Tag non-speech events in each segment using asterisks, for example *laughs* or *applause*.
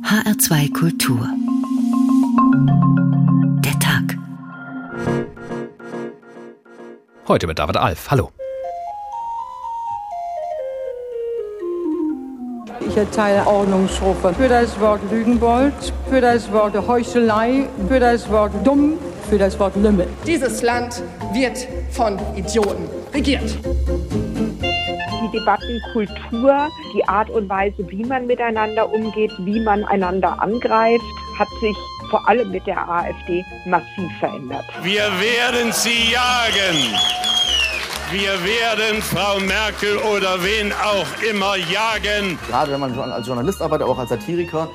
HR2 Kultur. Der Tag. Heute mit David Alf. Hallo. Ich erteile Ordnungsrufe für das Wort Lügenbold, für das Wort Heuchelei, für das Wort dumm, für das Wort Lümmel. Dieses Land wird von Idioten regiert. Die Debattenkultur, die Art und Weise, wie man miteinander umgeht, wie man einander angreift, hat sich vor allem mit der AfD massiv verändert. Wir werden sie jagen. Wir werden Frau Merkel oder wen auch immer jagen. Gerade wenn man als Journalist arbeitet, auch als Satiriker,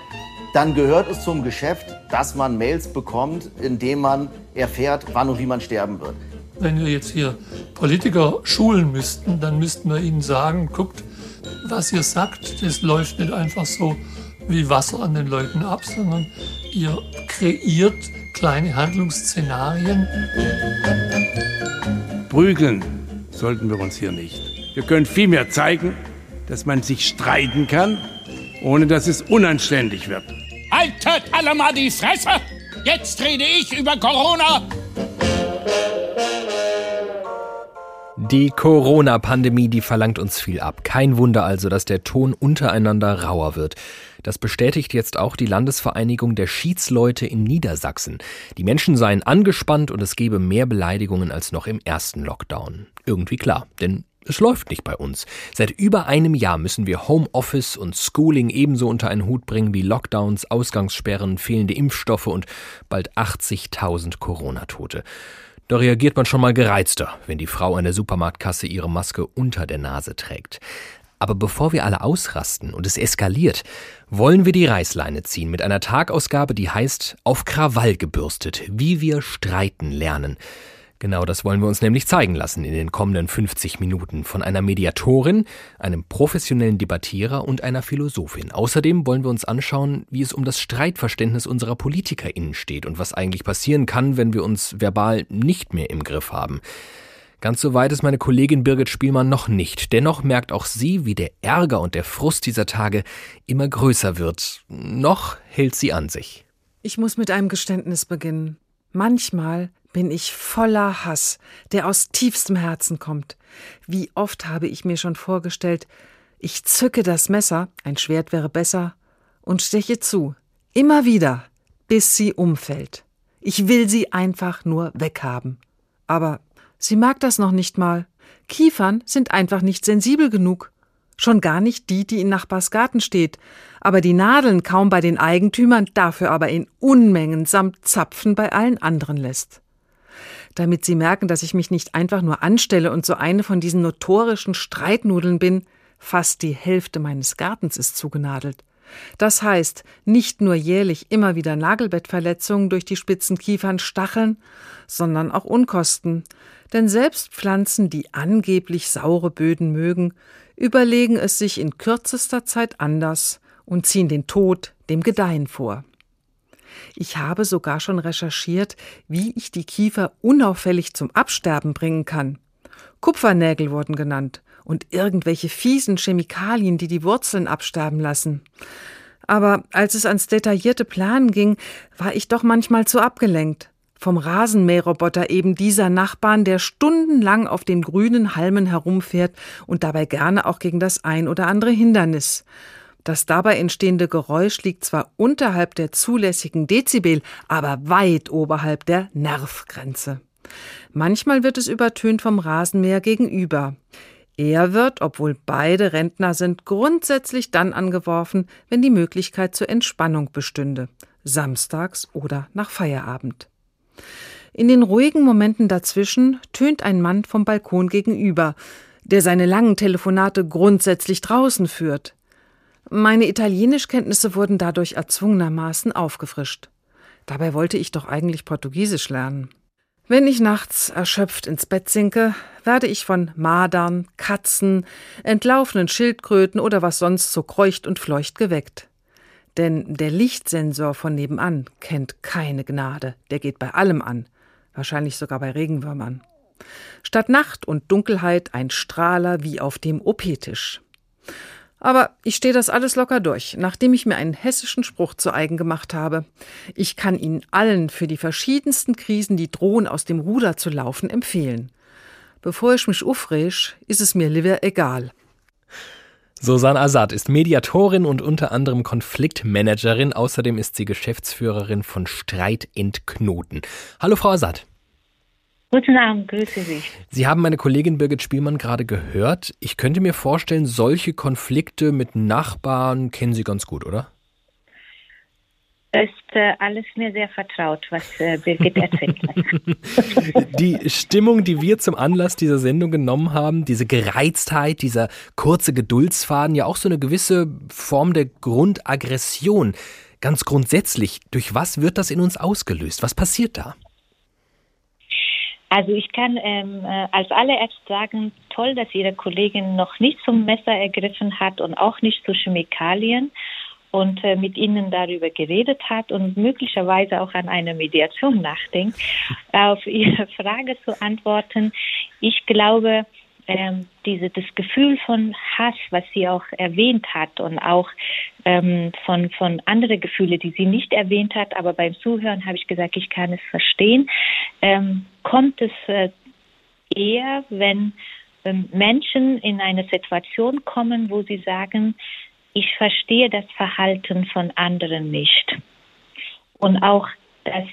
dann gehört es zum Geschäft, dass man Mails bekommt, indem man erfährt, wann und wie man sterben wird. Wenn wir jetzt hier Politiker schulen müssten, dann müssten wir ihnen sagen, guckt, was ihr sagt, das läuft nicht einfach so wie Wasser an den Leuten ab, sondern ihr kreiert kleine Handlungsszenarien. Prügeln sollten wir uns hier nicht. Wir können vielmehr zeigen, dass man sich streiten kann, ohne dass es unanständig wird. Haltet alle mal die Fresse! Jetzt rede ich über Corona! Die Corona-Pandemie, die verlangt uns viel ab. Kein Wunder also, dass der Ton untereinander rauer wird. Das bestätigt jetzt auch die Landesvereinigung der Schiedsleute in Niedersachsen. Die Menschen seien angespannt und es gebe mehr Beleidigungen als noch im ersten Lockdown. Irgendwie klar, denn es läuft nicht bei uns. Seit über einem Jahr müssen wir Homeoffice und Schooling ebenso unter einen Hut bringen wie Lockdowns, Ausgangssperren, fehlende Impfstoffe und bald 80.000 Corona-Tote. Da reagiert man schon mal gereizter, wenn die Frau an der Supermarktkasse ihre Maske unter der Nase trägt. Aber bevor wir alle ausrasten und es eskaliert, wollen wir die Reißleine ziehen mit einer Tagausgabe, die heißt Auf Krawall gebürstet, wie wir streiten lernen. Genau das wollen wir uns nämlich zeigen lassen in den kommenden 50 Minuten von einer Mediatorin, einem professionellen Debattierer und einer Philosophin. Außerdem wollen wir uns anschauen, wie es um das Streitverständnis unserer PolitikerInnen steht und was eigentlich passieren kann, wenn wir uns verbal nicht mehr im Griff haben. Ganz so weit ist meine Kollegin Birgit Spielmann noch nicht. Dennoch merkt auch sie, wie der Ärger und der Frust dieser Tage immer größer wird. Noch hält sie an sich. Ich muss mit einem Geständnis beginnen. Manchmal bin ich voller Hass, der aus tiefstem Herzen kommt. Wie oft habe ich mir schon vorgestellt, ich zücke das Messer, ein Schwert wäre besser, und steche zu, immer wieder, bis sie umfällt. Ich will sie einfach nur weghaben. Aber sie mag das noch nicht mal. Kiefern sind einfach nicht sensibel genug. Schon gar nicht die, die in Nachbars Garten steht, aber die Nadeln kaum bei den Eigentümern, dafür aber in Unmengen samt Zapfen bei allen anderen lässt damit sie merken, dass ich mich nicht einfach nur anstelle und so eine von diesen notorischen Streitnudeln bin, fast die Hälfte meines Gartens ist zugenadelt. Das heißt, nicht nur jährlich immer wieder Nagelbettverletzungen durch die spitzen Kiefern stacheln, sondern auch Unkosten. Denn selbst Pflanzen, die angeblich saure Böden mögen, überlegen es sich in kürzester Zeit anders und ziehen den Tod dem Gedeihen vor. Ich habe sogar schon recherchiert, wie ich die Kiefer unauffällig zum Absterben bringen kann. Kupfernägel wurden genannt und irgendwelche fiesen Chemikalien, die die Wurzeln absterben lassen. Aber als es ans detaillierte Planen ging, war ich doch manchmal zu abgelenkt. Vom Rasenmäherroboter eben dieser Nachbarn, der stundenlang auf den grünen Halmen herumfährt und dabei gerne auch gegen das ein oder andere Hindernis. Das dabei entstehende Geräusch liegt zwar unterhalb der zulässigen Dezibel, aber weit oberhalb der Nervgrenze. Manchmal wird es übertönt vom Rasenmäher gegenüber. Er wird, obwohl beide Rentner sind, grundsätzlich dann angeworfen, wenn die Möglichkeit zur Entspannung bestünde, samstags oder nach Feierabend. In den ruhigen Momenten dazwischen tönt ein Mann vom Balkon gegenüber, der seine langen Telefonate grundsätzlich draußen führt. Meine Italienischkenntnisse wurden dadurch erzwungenermaßen aufgefrischt. Dabei wollte ich doch eigentlich Portugiesisch lernen. Wenn ich nachts erschöpft ins Bett sinke, werde ich von Madern, Katzen, entlaufenen Schildkröten oder was sonst so kreucht und fleucht geweckt. Denn der Lichtsensor von nebenan kennt keine Gnade, der geht bei allem an, wahrscheinlich sogar bei Regenwürmern. Statt Nacht und Dunkelheit ein Strahler wie auf dem OP-Tisch. Aber ich stehe das alles locker durch, nachdem ich mir einen hessischen Spruch zu eigen gemacht habe. Ich kann Ihnen allen für die verschiedensten Krisen, die drohen, aus dem Ruder zu laufen, empfehlen. Bevor ich mich aufreg, ist es mir lieber egal. Susanne Assad ist Mediatorin und unter anderem Konfliktmanagerin. Außerdem ist sie Geschäftsführerin von Streit Entknoten. Hallo, Frau Assad. Guten Abend, grüße Sie. Sie haben meine Kollegin Birgit Spielmann gerade gehört. Ich könnte mir vorstellen, solche Konflikte mit Nachbarn kennen Sie ganz gut, oder? ist äh, alles mir sehr vertraut, was äh, Birgit *laughs* erzählt hat. die Stimmung, die wir zum Anlass dieser Sendung genommen haben, diese Gereiztheit, dieser kurze Geduldsfaden, ja auch so eine gewisse Form der Grundaggression. Ganz grundsätzlich, durch was wird das in uns ausgelöst? Was passiert da? Also ich kann ähm, äh, als allererst sagen, toll, dass Ihre Kollegin noch nicht zum Messer ergriffen hat und auch nicht zu Chemikalien und äh, mit ihnen darüber geredet hat und möglicherweise auch an einer Mediation nachdenkt, auf Ihre Frage zu antworten. Ich glaube, ähm, diese, das Gefühl von Hass, was sie auch erwähnt hat und auch ähm, von, von anderen Gefühle, die sie nicht erwähnt hat, aber beim Zuhören habe ich gesagt, ich kann es verstehen, ähm, kommt es äh, eher, wenn ähm, Menschen in eine Situation kommen, wo sie sagen, ich verstehe das Verhalten von anderen nicht. Und auch, dass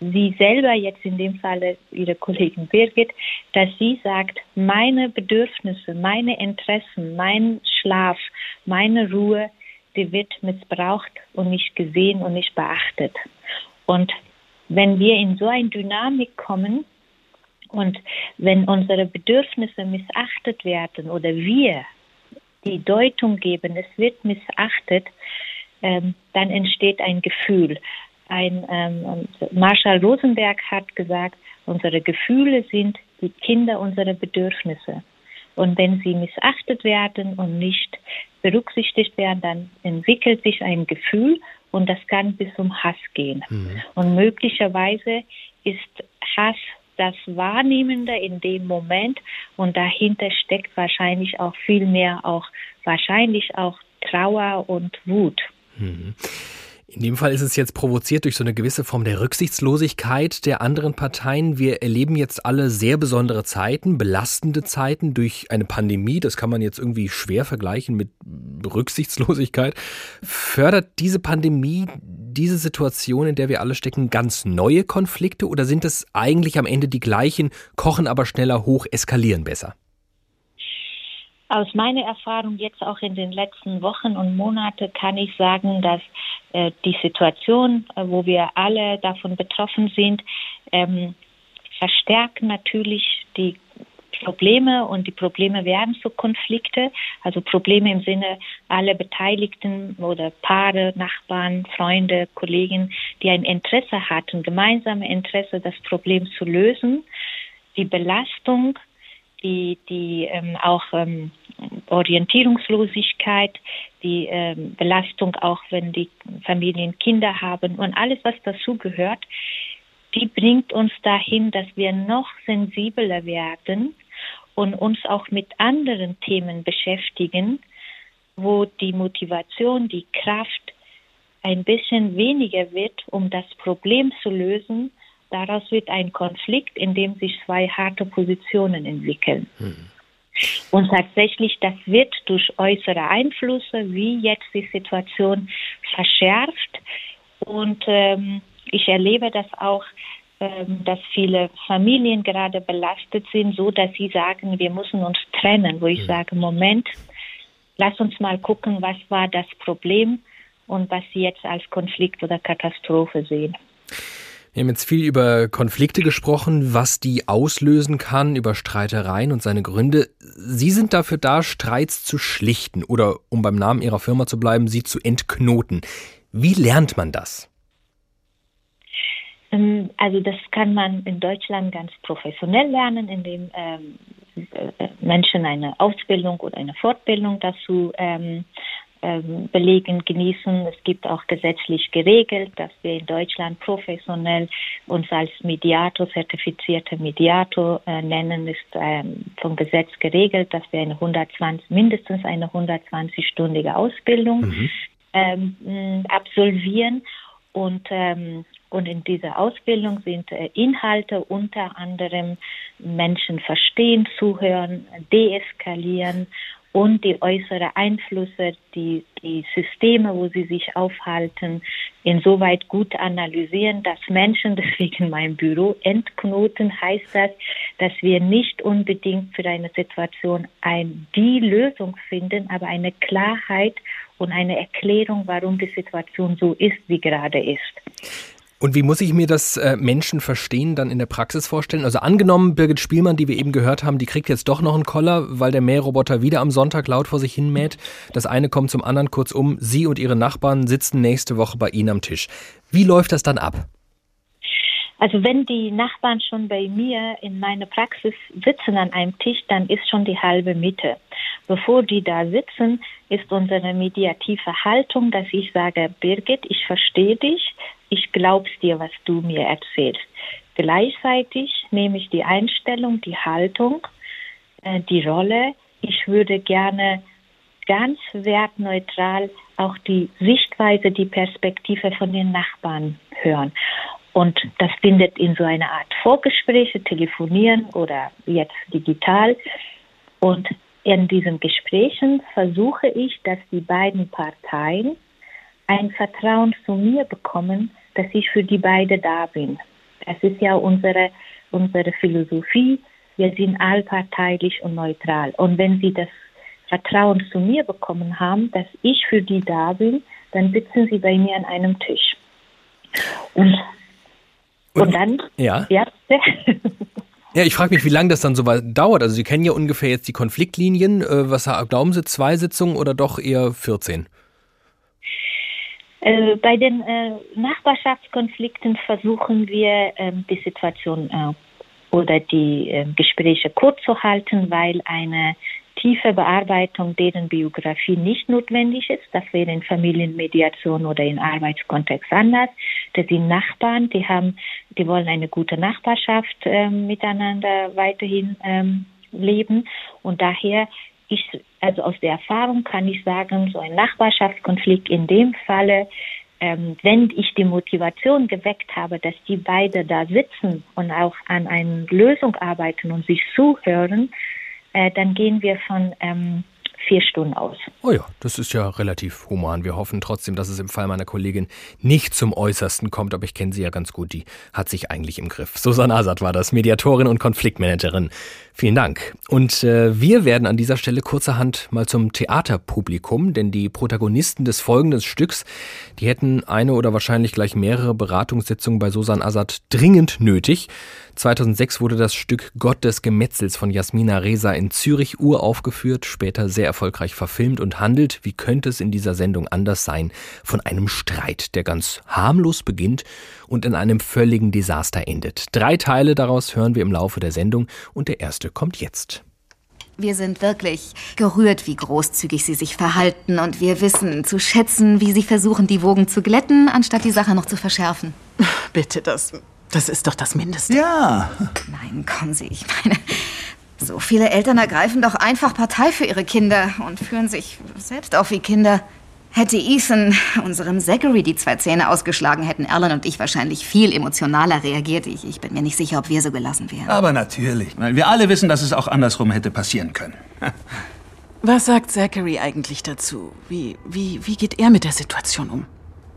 sie selber jetzt in dem Falle ihre Kollegin Birgit, dass sie sagt, meine Bedürfnisse, meine Interessen, mein Schlaf, meine Ruhe, die wird missbraucht und nicht gesehen und nicht beachtet. Und wenn wir in so eine Dynamik kommen und wenn unsere Bedürfnisse missachtet werden oder wir die Deutung geben, es wird missachtet, ähm, dann entsteht ein Gefühl. Ein ähm, Marshall Rosenberg hat gesagt, unsere Gefühle sind die Kinder unserer Bedürfnisse. Und wenn sie missachtet werden und nicht berücksichtigt werden, dann entwickelt sich ein Gefühl und das kann bis zum Hass gehen. Mhm. Und möglicherweise ist Hass das Wahrnehmende in dem Moment und dahinter steckt wahrscheinlich auch viel mehr auch wahrscheinlich auch Trauer und Wut. Mhm. In dem Fall ist es jetzt provoziert durch so eine gewisse Form der Rücksichtslosigkeit der anderen Parteien. Wir erleben jetzt alle sehr besondere Zeiten, belastende Zeiten durch eine Pandemie. Das kann man jetzt irgendwie schwer vergleichen mit Rücksichtslosigkeit. Fördert diese Pandemie diese Situation, in der wir alle stecken, ganz neue Konflikte oder sind es eigentlich am Ende die gleichen, kochen aber schneller hoch, eskalieren besser? Aus meiner Erfahrung jetzt auch in den letzten Wochen und Monaten kann ich sagen, dass äh, die Situation, äh, wo wir alle davon betroffen sind, ähm, verstärken natürlich die Probleme und die Probleme werden zu Konflikte, also Probleme im Sinne alle Beteiligten oder Paare, Nachbarn, Freunde, Kollegen, die ein Interesse hatten, gemeinsame Interesse, das Problem zu lösen. Die Belastung die, die ähm, auch ähm, Orientierungslosigkeit, die ähm, Belastung auch, wenn die Familien Kinder haben und alles, was dazu gehört, die bringt uns dahin, dass wir noch sensibler werden und uns auch mit anderen Themen beschäftigen, wo die Motivation, die Kraft ein bisschen weniger wird, um das Problem zu lösen, Daraus wird ein Konflikt, in dem sich zwei harte Positionen entwickeln. Hm. Und tatsächlich, das wird durch äußere Einflüsse, wie jetzt die Situation, verschärft. Und ähm, ich erlebe das auch, ähm, dass viele Familien gerade belastet sind, so dass sie sagen, wir müssen uns trennen. Wo ich mhm. sage, Moment, lass uns mal gucken, was war das Problem und was sie jetzt als Konflikt oder Katastrophe sehen. Wir haben jetzt viel über Konflikte gesprochen, was die auslösen kann, über Streitereien und seine Gründe. Sie sind dafür da, Streits zu schlichten oder, um beim Namen Ihrer Firma zu bleiben, sie zu entknoten. Wie lernt man das? Ähm, also das kann man in Deutschland ganz professionell lernen, indem ähm, äh, Menschen eine Ausbildung oder eine Fortbildung dazu ähm, Belegen genießen. Es gibt auch gesetzlich geregelt, dass wir in Deutschland professionell uns als Mediator, zertifizierter Mediator äh, nennen, ist ähm, vom Gesetz geregelt, dass wir eine 120, mindestens eine 120-stündige Ausbildung mhm. ähm, absolvieren. Und, ähm, und in dieser Ausbildung sind äh, Inhalte unter anderem Menschen verstehen, zuhören, deeskalieren und die äußeren Einflüsse, die, die Systeme, wo sie sich aufhalten, insoweit gut analysieren, dass Menschen, *laughs* deswegen mein Büro, entknoten, heißt das, dass wir nicht unbedingt für eine Situation ein, die Lösung finden, aber eine Klarheit und eine Erklärung, warum die Situation so ist, wie gerade ist. Und wie muss ich mir das äh, Menschen verstehen dann in der Praxis vorstellen? Also angenommen, Birgit Spielmann, die wir eben gehört haben, die kriegt jetzt doch noch einen Koller, weil der Mähroboter wieder am Sonntag laut vor sich hin mäht. Das eine kommt zum anderen kurzum. Sie und ihre Nachbarn sitzen nächste Woche bei Ihnen am Tisch. Wie läuft das dann ab? Also wenn die Nachbarn schon bei mir in meiner Praxis sitzen an einem Tisch, dann ist schon die halbe Mitte. Bevor die da sitzen, ist unsere mediative Haltung, dass ich sage, Birgit, ich verstehe dich, ich glaub's dir, was du mir erzählst. Gleichzeitig nehme ich die Einstellung, die Haltung, äh, die Rolle. Ich würde gerne ganz wertneutral auch die Sichtweise, die Perspektive von den Nachbarn hören. Und das findet in so einer Art Vorgespräche, telefonieren oder jetzt digital. Und in diesen Gesprächen versuche ich, dass die beiden Parteien ein Vertrauen zu mir bekommen, dass ich für die beiden da bin. Das ist ja unsere, unsere Philosophie. Wir sind allparteilich und neutral. Und wenn sie das Vertrauen zu mir bekommen haben, dass ich für die da bin, dann sitzen sie bei mir an einem Tisch. Und, und, und dann, ja. ja Ja, ich frage mich, wie lange das dann so dauert. Also Sie kennen ja ungefähr jetzt die Konfliktlinien. Äh, was glauben Sie, zwei Sitzungen oder doch eher 14? Äh, bei den äh, Nachbarschaftskonflikten versuchen wir, ähm, die Situation äh, oder die äh, Gespräche kurz zu halten, weil eine tiefe Bearbeitung deren Biografie nicht notwendig ist. Das wäre in Familienmediation oder in Arbeitskontext anders. Das sind Nachbarn, die haben, die wollen eine gute Nachbarschaft ähm, miteinander weiterhin ähm, leben und daher ich, also aus der Erfahrung kann ich sagen, so ein Nachbarschaftskonflikt in dem Falle, ähm, wenn ich die Motivation geweckt habe, dass die beide da sitzen und auch an einer Lösung arbeiten und sich zuhören, äh, dann gehen wir von ähm, vier Stunden aus. Oh ja, das ist ja relativ human. Wir hoffen trotzdem, dass es im Fall meiner Kollegin nicht zum Äußersten kommt, aber ich kenne sie ja ganz gut. Die hat sich eigentlich im Griff. Susanne Asad war das, Mediatorin und Konfliktmanagerin. Vielen Dank. Und äh, wir werden an dieser Stelle kurzerhand mal zum Theaterpublikum, denn die Protagonisten des folgenden Stücks, die hätten eine oder wahrscheinlich gleich mehrere Beratungssitzungen bei Susan Assad dringend nötig. 2006 wurde das Stück Gott des Gemetzels von Jasmina Reza in Zürich uraufgeführt, später sehr erfolgreich verfilmt und handelt, wie könnte es in dieser Sendung anders sein, von einem Streit, der ganz harmlos beginnt und in einem völligen Desaster endet. Drei Teile daraus hören wir im Laufe der Sendung und der erste kommt jetzt. Wir sind wirklich gerührt, wie großzügig Sie sich verhalten und wir wissen zu schätzen, wie Sie versuchen, die Wogen zu glätten, anstatt die Sache noch zu verschärfen. Bitte, das, das ist doch das Mindeste. Ja. Nein, kommen Sie, ich meine, so viele Eltern ergreifen doch einfach Partei für ihre Kinder und führen sich selbst auch wie Kinder. Hätte Ethan unserem Zachary die zwei Zähne ausgeschlagen, hätten Alan und ich wahrscheinlich viel emotionaler reagiert. Ich, ich bin mir nicht sicher, ob wir so gelassen wären. Aber natürlich. Wir alle wissen, dass es auch andersrum hätte passieren können. *laughs* Was sagt Zachary eigentlich dazu? Wie, wie, wie geht er mit der Situation um?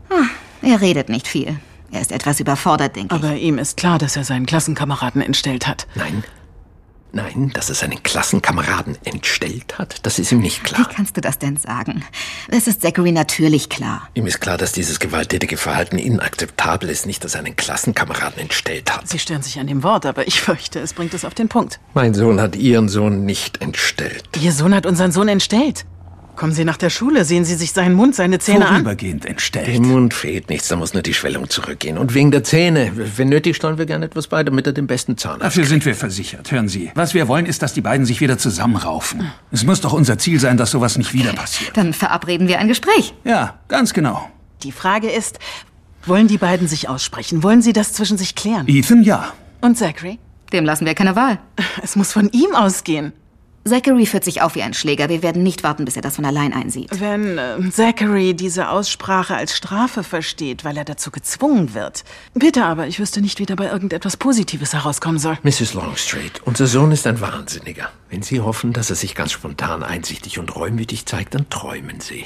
Hm, er redet nicht viel. Er ist etwas überfordert, denke ich. Aber ihm ist klar, dass er seinen Klassenkameraden entstellt hat. Nein, Nein, dass er seinen Klassenkameraden entstellt hat, das ist ihm nicht klar. Wie kannst du das denn sagen? Das ist Zachary natürlich klar. Ihm ist klar, dass dieses gewalttätige Verhalten inakzeptabel ist, nicht, dass er einen Klassenkameraden entstellt hat. Sie stören sich an dem Wort, aber ich fürchte, es bringt es auf den Punkt. Mein Sohn hat Ihren Sohn nicht entstellt. Ihr Sohn hat unseren Sohn entstellt? Kommen Sie nach der Schule, sehen Sie sich seinen Mund, seine Zähne an. Vorübergehend entstellt. Dem Mund fehlt nichts, da muss nur die Schwellung zurückgehen. Und wegen der Zähne. Wenn nötig, stellen wir gerne etwas bei, damit er den besten Zahnarzt Dafür sind wir versichert. Hören Sie, was wir wollen, ist, dass die beiden sich wieder zusammenraufen. Es muss doch unser Ziel sein, dass sowas nicht wieder passiert. Dann verabreden wir ein Gespräch. Ja, ganz genau. Die Frage ist, wollen die beiden sich aussprechen? Wollen sie das zwischen sich klären? Ethan, ja. Und Zachary? Dem lassen wir keine Wahl. Es muss von ihm ausgehen. Zachary führt sich auf wie ein Schläger. Wir werden nicht warten, bis er das von allein einsieht. Wenn äh, Zachary diese Aussprache als Strafe versteht, weil er dazu gezwungen wird. Bitte aber, ich wüsste nicht, wie dabei irgendetwas Positives herauskommen soll. Mrs. Longstreet, unser Sohn ist ein Wahnsinniger. Wenn Sie hoffen, dass er sich ganz spontan einsichtig und reumütig zeigt, dann träumen Sie.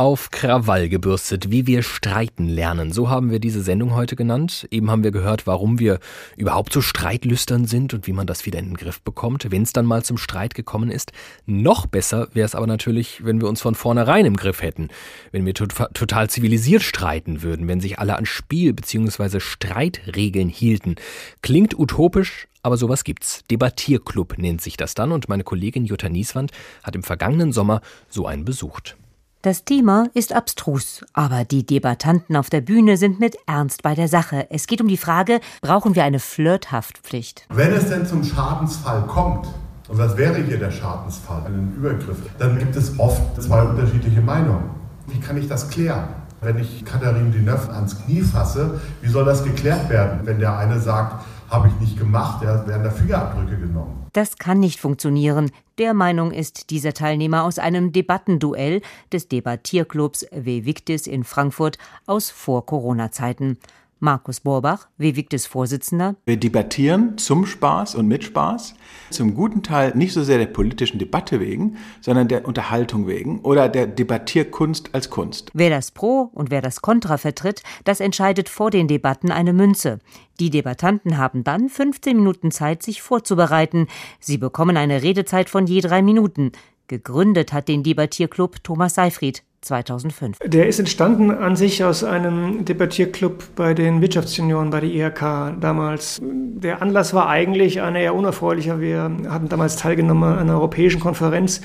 Auf Krawall gebürstet, wie wir streiten lernen. So haben wir diese Sendung heute genannt. Eben haben wir gehört, warum wir überhaupt so streitlüstern sind und wie man das wieder in den Griff bekommt, wenn es dann mal zum Streit gekommen ist. Noch besser wäre es aber natürlich, wenn wir uns von vornherein im Griff hätten. Wenn wir tot total zivilisiert streiten würden, wenn sich alle an Spiel- bzw. Streitregeln hielten. Klingt utopisch, aber sowas gibt's. Debattierclub nennt sich das dann und meine Kollegin Jutta Nieswand hat im vergangenen Sommer so einen besucht. Das Thema ist abstrus, aber die Debattanten auf der Bühne sind mit Ernst bei der Sache. Es geht um die Frage, brauchen wir eine Flirthaftpflicht? Wenn es denn zum Schadensfall kommt, und das wäre hier der Schadensfall, einen Übergriff, dann gibt es oft zwei unterschiedliche Meinungen. Wie kann ich das klären? Wenn ich Katharine Deneuve ans Knie fasse, wie soll das geklärt werden? Wenn der eine sagt, habe ich nicht gemacht, ja, werden da Fingerabdrücke genommen. Das kann nicht funktionieren. Der Meinung ist dieser Teilnehmer aus einem Debattenduell des Debattierclubs W. Victis in Frankfurt aus Vor-Corona-Zeiten. Markus Borbach, Wewigtes Vorsitzender. Wir debattieren zum Spaß und mit Spaß. Zum guten Teil nicht so sehr der politischen Debatte wegen, sondern der Unterhaltung wegen oder der Debattierkunst als Kunst. Wer das Pro und wer das Contra vertritt, das entscheidet vor den Debatten eine Münze. Die Debattanten haben dann 15 Minuten Zeit, sich vorzubereiten. Sie bekommen eine Redezeit von je drei Minuten. Gegründet hat den Debattierclub Thomas Seifried 2005. Der ist entstanden an sich aus einem Debattierclub bei den Wirtschaftsjunioren bei der IHK damals. Der Anlass war eigentlich einer eher unerfreulicher. Wir hatten damals teilgenommen an einer europäischen Konferenz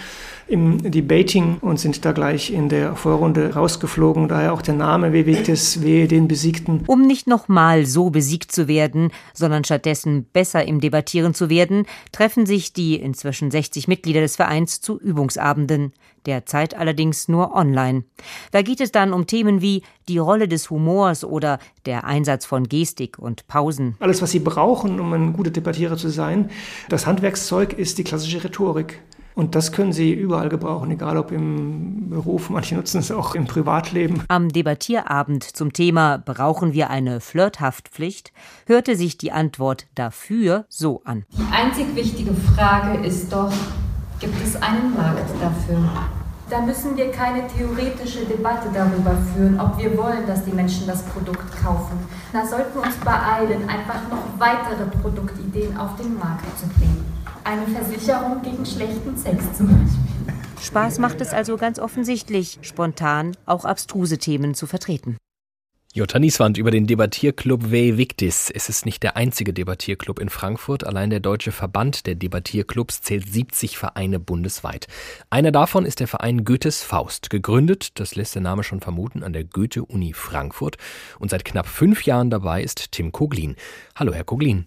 im Debating und sind da gleich in der Vorrunde rausgeflogen. Daher auch der Name Wewegtes W, den Besiegten. Um nicht nochmal so besiegt zu werden, sondern stattdessen besser im Debattieren zu werden, treffen sich die inzwischen 60 Mitglieder des Vereins zu Übungsabenden. Derzeit allerdings nur online. Da geht es dann um Themen wie die Rolle des Humors oder der Einsatz von Gestik und Pausen. Alles, was Sie brauchen, um ein guter Debattierer zu sein, das Handwerkszeug ist die klassische Rhetorik. Und das können Sie überall gebrauchen, egal ob im Beruf, manche nutzen es auch im Privatleben. Am Debattierabend zum Thema Brauchen wir eine Flirthaftpflicht hörte sich die Antwort dafür so an. Die einzig wichtige Frage ist doch, gibt es einen Markt dafür? Da müssen wir keine theoretische Debatte darüber führen, ob wir wollen, dass die Menschen das Produkt kaufen. Da sollten wir uns beeilen, einfach noch weitere Produktideen auf den Markt zu bringen. Eine Versicherung gegen schlechten Sex zum Beispiel. Spaß macht es also ganz offensichtlich, spontan auch abstruse Themen zu vertreten. Jutta Nieswand über den Debattierclub W. Victis. Es ist nicht der einzige Debattierclub in Frankfurt. Allein der Deutsche Verband der Debattierclubs zählt 70 Vereine bundesweit. Einer davon ist der Verein Goethes Faust. Gegründet, das lässt der Name schon vermuten, an der Goethe-Uni Frankfurt. Und seit knapp fünf Jahren dabei ist Tim Koglin. Hallo, Herr Koglin.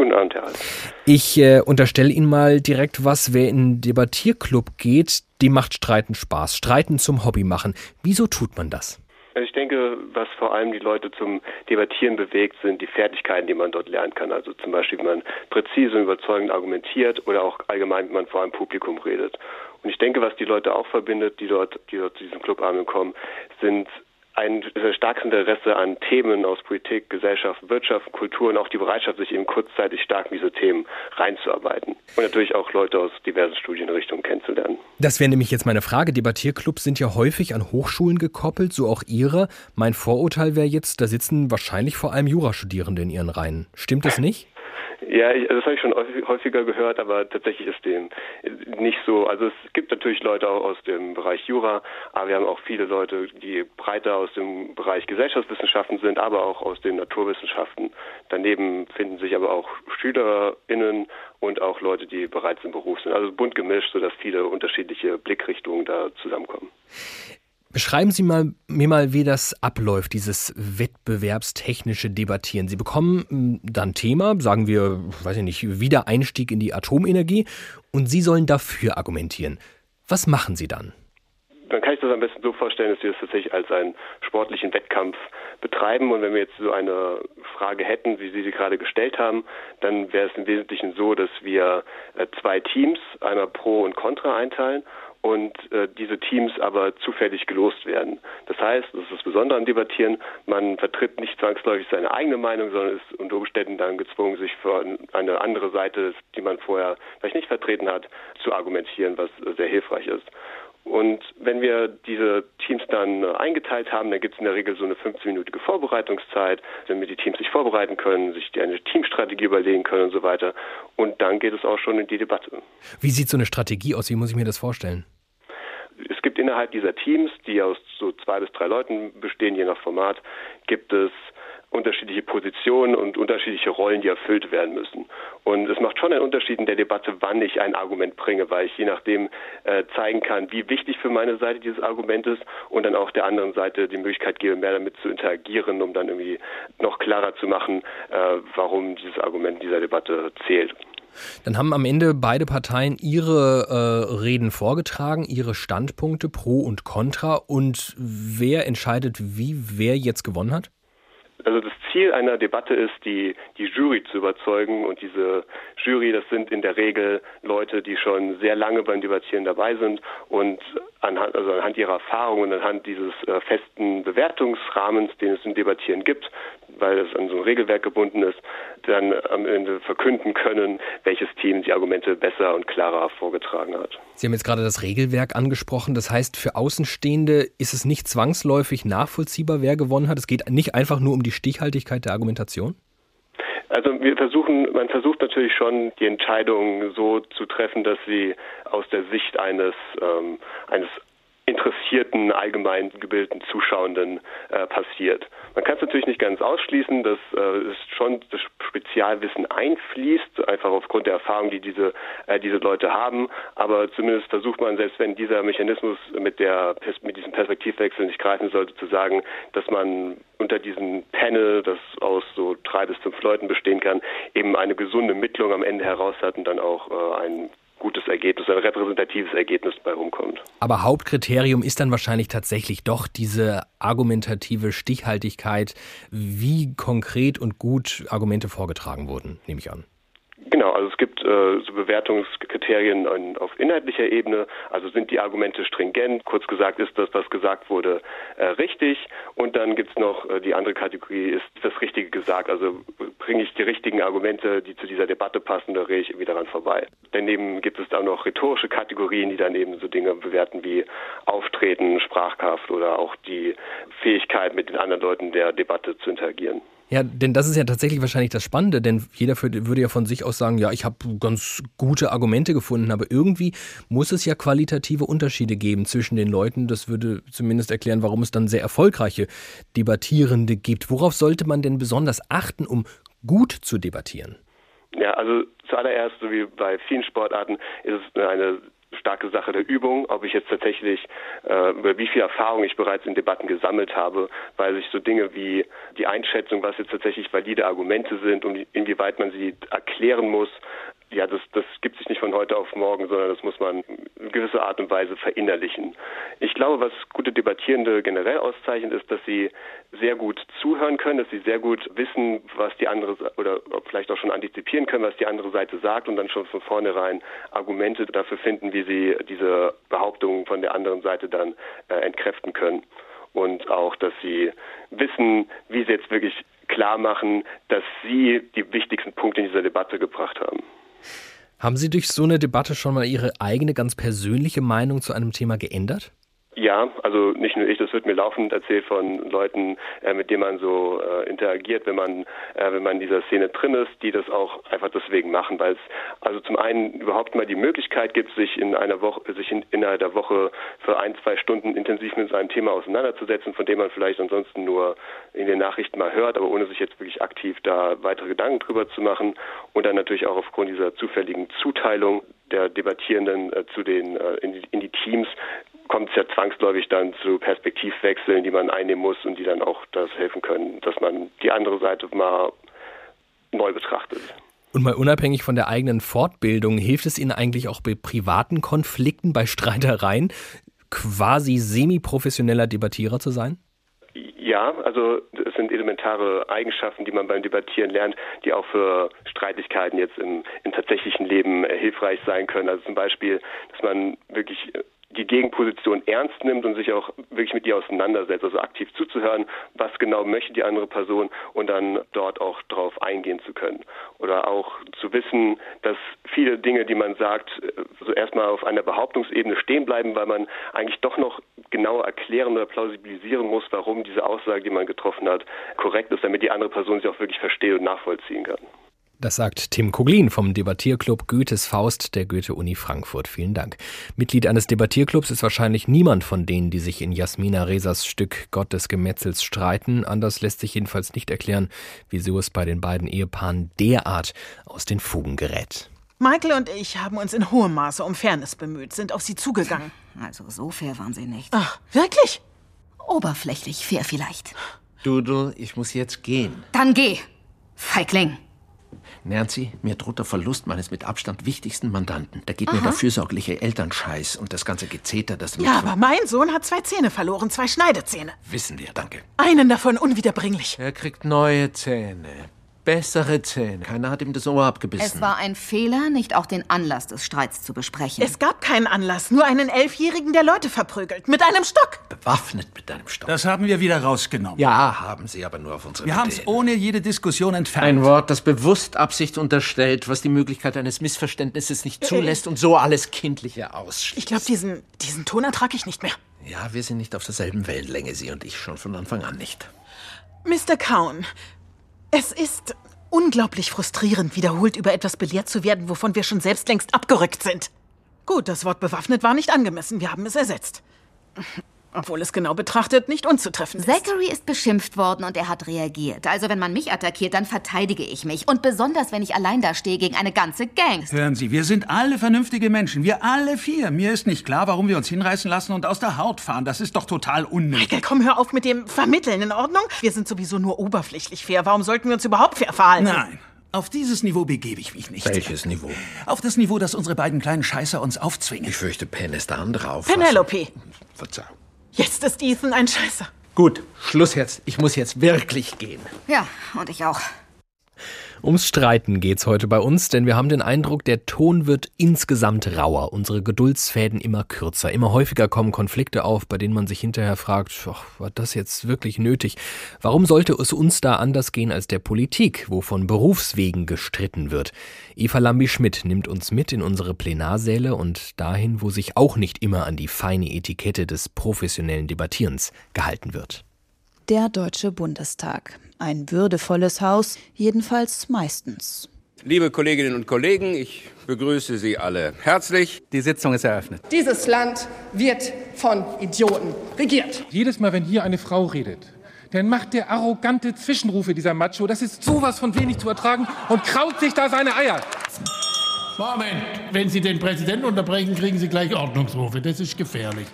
Guten Abend, Herr Alt. Ich äh, unterstelle Ihnen mal direkt was, wer in einen Debattierclub geht, dem macht Streiten Spaß. Streiten zum Hobby machen. Wieso tut man das? Also ich denke, was vor allem die Leute zum Debattieren bewegt, sind die Fertigkeiten, die man dort lernen kann. Also zum Beispiel, wie man präzise und überzeugend argumentiert oder auch allgemein, wie man vor einem Publikum redet. Und ich denke, was die Leute auch verbindet, die dort, die dort zu diesem Clubabend kommen, sind ein starkes Interesse an Themen aus Politik, Gesellschaft, Wirtschaft, Kultur und auch die Bereitschaft, sich eben kurzzeitig stark in diese Themen reinzuarbeiten. Und natürlich auch Leute aus diversen Studienrichtungen kennenzulernen. Das wäre nämlich jetzt meine Frage. Debattierclubs sind ja häufig an Hochschulen gekoppelt, so auch Ihre. Mein Vorurteil wäre jetzt, da sitzen wahrscheinlich vor allem Jurastudierende in Ihren Reihen. Stimmt das nicht? Ja, ich, das habe ich schon häufiger gehört, aber tatsächlich ist dem nicht so. Also es gibt natürlich Leute auch aus dem Bereich Jura, aber wir haben auch viele Leute, die breiter aus dem Bereich Gesellschaftswissenschaften sind, aber auch aus den Naturwissenschaften. Daneben finden sich aber auch SchülerInnen und auch Leute, die bereits im Beruf sind. Also bunt gemischt, sodass viele unterschiedliche Blickrichtungen da zusammenkommen. Beschreiben Sie mal, mir mal, wie das abläuft, dieses wettbewerbstechnische Debattieren. Sie bekommen hm, dann Thema, sagen wir, weiß ich nicht, Wiedereinstieg in die Atomenergie und Sie sollen dafür argumentieren. Was machen Sie dann? Dann kann ich das am besten so vorstellen, dass wir das tatsächlich als einen sportlichen Wettkampf betreiben. Und wenn wir jetzt so eine Frage hätten, wie Sie sie gerade gestellt haben, dann wäre es im Wesentlichen so, dass wir äh, zwei Teams, einmal Pro und Contra einteilen und äh, diese Teams aber zufällig gelost werden. Das heißt, das ist das Besondere am Debattieren, man vertritt nicht zwangsläufig seine eigene Meinung, sondern ist unter Umständen dann gezwungen, sich für eine andere Seite, die man vorher vielleicht nicht vertreten hat, zu argumentieren, was sehr hilfreich ist. Und wenn wir diese Teams dann äh, eingeteilt haben, dann gibt es in der Regel so eine 15-minütige Vorbereitungszeit, damit die Teams sich vorbereiten können, sich eine Teamstrategie überlegen können und so weiter. Und dann geht es auch schon in die Debatte. Wie sieht so eine Strategie aus? Wie muss ich mir das vorstellen? Es gibt innerhalb dieser Teams, die aus so zwei bis drei Leuten bestehen, je nach Format, gibt es unterschiedliche Positionen und unterschiedliche Rollen, die erfüllt werden müssen. Und es macht schon einen Unterschied in der Debatte, wann ich ein Argument bringe, weil ich je nachdem äh, zeigen kann, wie wichtig für meine Seite dieses Argument ist und dann auch der anderen Seite die Möglichkeit gebe, mehr damit zu interagieren, um dann irgendwie noch klarer zu machen, äh, warum dieses Argument in dieser Debatte zählt. Dann haben am Ende beide Parteien ihre äh, Reden vorgetragen, ihre Standpunkte pro und contra. Und wer entscheidet, wie wer jetzt gewonnen hat? Also das Ziel einer Debatte ist, die, die Jury zu überzeugen. Und diese Jury, das sind in der Regel Leute, die schon sehr lange beim Debattieren dabei sind und anhand, also anhand ihrer Erfahrung und anhand dieses äh, festen Bewertungsrahmens, den es im Debattieren gibt, weil es an so ein Regelwerk gebunden ist, dann am Ende verkünden können, welches Team die Argumente besser und klarer vorgetragen hat. Sie haben jetzt gerade das Regelwerk angesprochen. Das heißt, für Außenstehende ist es nicht zwangsläufig nachvollziehbar, wer gewonnen hat. Es geht nicht einfach nur um die Stichhaltigkeit der Argumentation? Also wir versuchen, man versucht natürlich schon die Entscheidung so zu treffen, dass sie aus der Sicht eines ähm, eines interessierten, allgemein gebildeten Zuschauenden äh, passiert. Man kann es natürlich nicht ganz ausschließen, dass äh, es schon das Spezialwissen einfließt, einfach aufgrund der Erfahrung, die diese, äh, diese Leute haben. Aber zumindest versucht man, selbst wenn dieser Mechanismus mit, der, mit diesem Perspektivwechsel nicht greifen sollte, zu sagen, dass man unter diesem Panel, das aus so drei bis fünf Leuten bestehen kann, eben eine gesunde Mittlung am Ende heraus hat und dann auch äh, ein gutes Ergebnis, ein repräsentatives Ergebnis bei rumkommt. Aber Hauptkriterium ist dann wahrscheinlich tatsächlich doch diese argumentative Stichhaltigkeit, wie konkret und gut Argumente vorgetragen wurden, nehme ich an. Genau, also es gibt äh, so Bewertungskriterien an, auf inhaltlicher Ebene. Also sind die Argumente stringent. Kurz gesagt, ist das, was gesagt wurde, äh, richtig. Und dann gibt's noch äh, die andere Kategorie, ist das Richtige gesagt. Also bringe ich die richtigen Argumente, die zu dieser Debatte passen, oder rede ich irgendwie daran vorbei. Daneben gibt es dann noch rhetorische Kategorien, die dann eben so Dinge bewerten wie Auftreten, Sprachkraft oder auch die Fähigkeit, mit den anderen Leuten der Debatte zu interagieren. Ja, denn das ist ja tatsächlich wahrscheinlich das Spannende, denn jeder würde ja von sich aus sagen, ja, ich habe ganz gute Argumente gefunden, aber irgendwie muss es ja qualitative Unterschiede geben zwischen den Leuten. Das würde zumindest erklären, warum es dann sehr erfolgreiche Debattierende gibt. Worauf sollte man denn besonders achten, um gut zu debattieren? Ja, also zuallererst, so wie bei vielen Sportarten, ist es eine starke Sache der Übung, ob ich jetzt tatsächlich äh, über wie viel Erfahrung ich bereits in Debatten gesammelt habe, weil sich so Dinge wie die Einschätzung, was jetzt tatsächlich valide Argumente sind und inwieweit man sie erklären muss, ja, das, das gibt sich nicht von heute auf morgen, sondern das muss man in gewisser Art und Weise verinnerlichen. Ich glaube, was gute Debattierende generell auszeichnet, ist, dass sie sehr gut zuhören können, dass sie sehr gut wissen, was die andere oder vielleicht auch schon antizipieren können, was die andere Seite sagt und dann schon von vornherein Argumente dafür finden, wie sie diese Behauptungen von der anderen Seite dann äh, entkräften können. Und auch, dass sie wissen, wie sie jetzt wirklich klar machen, dass sie die wichtigsten Punkte in dieser Debatte gebracht haben. Haben Sie durch so eine Debatte schon mal Ihre eigene ganz persönliche Meinung zu einem Thema geändert? Ja, also nicht nur ich, das wird mir laufend erzählt von Leuten, äh, mit denen man so äh, interagiert, wenn man äh, wenn man in dieser Szene drin ist, die das auch einfach deswegen machen, weil es also zum einen überhaupt mal die Möglichkeit gibt, sich in einer Woche, sich in, innerhalb der Woche für ein, zwei Stunden intensiv mit einem Thema auseinanderzusetzen, von dem man vielleicht ansonsten nur in den Nachrichten mal hört, aber ohne sich jetzt wirklich aktiv da weitere Gedanken drüber zu machen. Und dann natürlich auch aufgrund dieser zufälligen Zuteilung der Debattierenden äh, zu den äh, in, in die Teams kommt es ja zwangsläufig dann zu Perspektivwechseln, die man einnehmen muss und die dann auch das helfen können, dass man die andere Seite mal neu betrachtet. Und mal unabhängig von der eigenen Fortbildung, hilft es Ihnen eigentlich auch bei privaten Konflikten, bei Streitereien, quasi semi-professioneller Debattierer zu sein? Ja, also es sind elementare Eigenschaften, die man beim Debattieren lernt, die auch für Streitigkeiten jetzt im, im tatsächlichen Leben hilfreich sein können. Also zum Beispiel, dass man wirklich die Gegenposition ernst nimmt und sich auch wirklich mit ihr auseinandersetzt, also aktiv zuzuhören, was genau möchte die andere Person und dann dort auch drauf eingehen zu können. Oder auch zu wissen, dass viele Dinge, die man sagt, so erstmal auf einer Behauptungsebene stehen bleiben, weil man eigentlich doch noch genauer erklären oder plausibilisieren muss, warum diese Aussage, die man getroffen hat, korrekt ist, damit die andere Person sie auch wirklich versteht und nachvollziehen kann. Das sagt Tim Koglin vom Debattierclub Goethes Faust der Goethe-Uni Frankfurt. Vielen Dank. Mitglied eines Debattierclubs ist wahrscheinlich niemand von denen, die sich in Jasmina Resas Stück Gott des Gemetzels streiten. Anders lässt sich jedenfalls nicht erklären, wieso es bei den beiden Ehepaaren derart aus den Fugen gerät. Michael und ich haben uns in hohem Maße um Fairness bemüht, sind auf sie zugegangen. Also so fair waren sie nicht. Ach, wirklich? Oberflächlich fair vielleicht. Dudel, ich muss jetzt gehen. Dann geh, Feigling. Nancy, mir droht der Verlust meines mit Abstand wichtigsten Mandanten. Da geht Aha. mir der fürsorgliche Elternscheiß und das ganze Gezeter, das Ja, aber mein Sohn hat zwei Zähne verloren, zwei Schneidezähne. Wissen wir, danke. Einen davon unwiederbringlich. Er kriegt neue Zähne. Bessere Zähne. Keiner hat ihm das Ohr abgebissen. Es war ein Fehler, nicht auch den Anlass des Streits zu besprechen. Es gab keinen Anlass, nur einen Elfjährigen, der Leute verprügelt. Mit einem Stock. Bewaffnet mit einem Stock. Das haben wir wieder rausgenommen. Ja, haben Sie aber nur auf unsere Wir haben es ohne jede Diskussion entfernt. Ein Wort, das bewusst Absicht unterstellt, was die Möglichkeit eines Missverständnisses nicht zulässt und so alles Kindliche ausschließt. Ich glaube, diesen, diesen Ton ertrage ich nicht mehr. Ja, wir sind nicht auf derselben Wellenlänge, Sie und ich schon von Anfang an nicht. Mr. Cowan, es ist unglaublich frustrierend, wiederholt über etwas belehrt zu werden, wovon wir schon selbst längst abgerückt sind. Gut, das Wort bewaffnet war nicht angemessen. Wir haben es ersetzt. Obwohl es genau betrachtet nicht unzutreffend ist. Zachary ist beschimpft worden und er hat reagiert. Also wenn man mich attackiert, dann verteidige ich mich. Und besonders, wenn ich allein da stehe gegen eine ganze Gang. Hören Sie, wir sind alle vernünftige Menschen. Wir alle vier. Mir ist nicht klar, warum wir uns hinreißen lassen und aus der Haut fahren. Das ist doch total unnötig. Michael, komm, hör auf mit dem Vermitteln, in Ordnung? Wir sind sowieso nur oberflächlich fair. Warum sollten wir uns überhaupt fair verhalten? Nein. Auf dieses Niveau begebe ich mich nicht. Welches Niveau? Auf das Niveau, das unsere beiden kleinen Scheißer uns aufzwingen. Ich fürchte, Pen ist da andere auf. Penelope, Verzeihung. Jetzt ist Ethan ein Scheißer. Gut, Schluss jetzt. Ich muss jetzt wirklich gehen. Ja, und ich auch. Ums Streiten geht's heute bei uns, denn wir haben den Eindruck, der Ton wird insgesamt rauer, unsere Geduldsfäden immer kürzer. Immer häufiger kommen Konflikte auf, bei denen man sich hinterher fragt, ach, war das jetzt wirklich nötig? Warum sollte es uns da anders gehen als der Politik, wo von Berufswegen gestritten wird? Eva Lambi-Schmidt nimmt uns mit in unsere Plenarsäle und dahin, wo sich auch nicht immer an die feine Etikette des professionellen Debattierens gehalten wird. Der Deutsche Bundestag. Ein würdevolles Haus, jedenfalls meistens. Liebe Kolleginnen und Kollegen, ich begrüße Sie alle herzlich. Die Sitzung ist eröffnet. Dieses Land wird von Idioten regiert. Jedes Mal, wenn hier eine Frau redet, dann macht der arrogante Zwischenrufe dieser Macho, das ist sowas von wenig zu ertragen und kraut sich da seine Eier. Moment, wenn Sie den Präsidenten unterbrechen, kriegen Sie gleich Ordnungsrufe. Das ist gefährlich.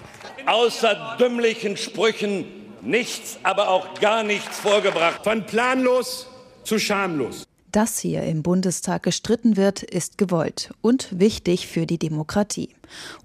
Außer dümmlichen Sprüchen nichts, aber auch gar nichts vorgebracht. Von planlos zu schamlos. Dass hier im Bundestag gestritten wird, ist gewollt und wichtig für die Demokratie.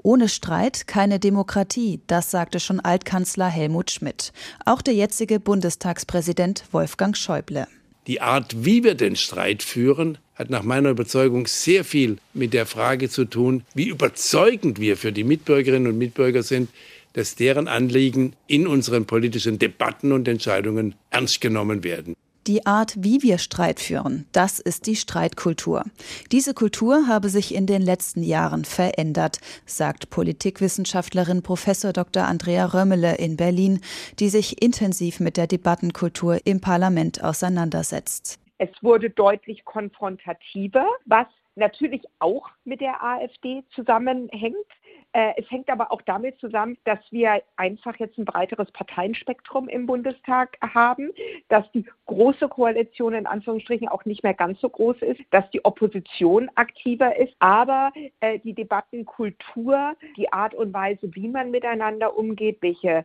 Ohne Streit keine Demokratie, das sagte schon Altkanzler Helmut Schmidt. Auch der jetzige Bundestagspräsident Wolfgang Schäuble. Die Art, wie wir den Streit führen, hat nach meiner Überzeugung sehr viel mit der Frage zu tun, wie überzeugend wir für die Mitbürgerinnen und Mitbürger sind, dass deren Anliegen in unseren politischen Debatten und Entscheidungen ernst genommen werden. Die Art, wie wir Streit führen, das ist die Streitkultur. Diese Kultur habe sich in den letzten Jahren verändert, sagt Politikwissenschaftlerin Prof. Dr. Andrea Römmele in Berlin, die sich intensiv mit der Debattenkultur im Parlament auseinandersetzt. Es wurde deutlich konfrontativer, was natürlich auch mit der AfD zusammenhängt. Äh, es hängt aber auch damit zusammen, dass wir einfach jetzt ein breiteres Parteienspektrum im Bundestag haben, dass die große Koalition in Anführungsstrichen auch nicht mehr ganz so groß ist, dass die Opposition aktiver ist, aber äh, die Debattenkultur, die Art und Weise, wie man miteinander umgeht, welche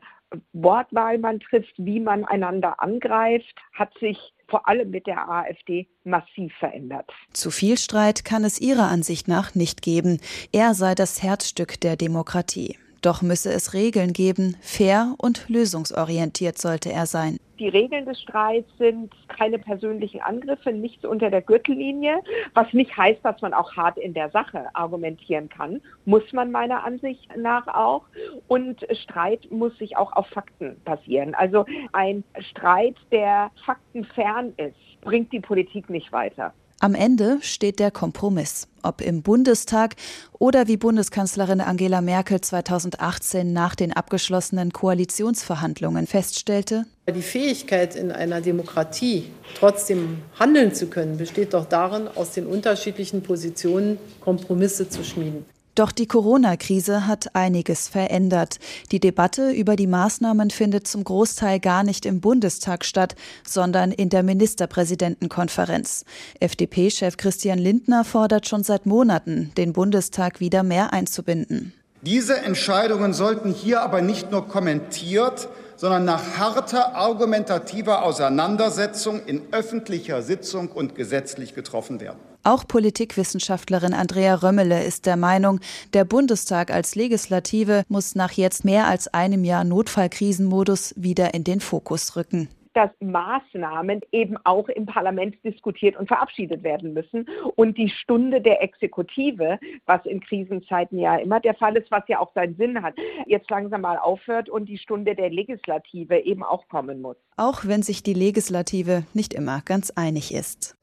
Wortwahl man trifft, wie man einander angreift, hat sich vor allem mit der AfD massiv verändert. Zu viel Streit kann es ihrer Ansicht nach nicht geben. Er sei das Herzstück der Demokratie. Doch müsse es Regeln geben, fair und lösungsorientiert sollte er sein. Die Regeln des Streits sind keine persönlichen Angriffe, nichts unter der Gürtellinie, was nicht heißt, dass man auch hart in der Sache argumentieren kann, muss man meiner Ansicht nach auch. Und Streit muss sich auch auf Fakten basieren. Also ein Streit, der faktenfern ist, bringt die Politik nicht weiter. Am Ende steht der Kompromiss, ob im Bundestag oder wie Bundeskanzlerin Angela Merkel 2018 nach den abgeschlossenen Koalitionsverhandlungen feststellte. Die Fähigkeit in einer Demokratie trotzdem handeln zu können, besteht doch darin, aus den unterschiedlichen Positionen Kompromisse zu schmieden. Doch die Corona-Krise hat einiges verändert. Die Debatte über die Maßnahmen findet zum Großteil gar nicht im Bundestag statt, sondern in der Ministerpräsidentenkonferenz. FDP-Chef Christian Lindner fordert schon seit Monaten, den Bundestag wieder mehr einzubinden. Diese Entscheidungen sollten hier aber nicht nur kommentiert, sondern nach harter argumentativer Auseinandersetzung in öffentlicher Sitzung und gesetzlich getroffen werden. Auch Politikwissenschaftlerin Andrea Römmele ist der Meinung, der Bundestag als Legislative muss nach jetzt mehr als einem Jahr Notfallkrisenmodus wieder in den Fokus rücken dass Maßnahmen eben auch im Parlament diskutiert und verabschiedet werden müssen. Und die Stunde der Exekutive, was in Krisenzeiten ja immer der Fall ist, was ja auch seinen Sinn hat, jetzt langsam mal aufhört und die Stunde der Legislative eben auch kommen muss. Auch wenn sich die Legislative nicht immer ganz einig ist.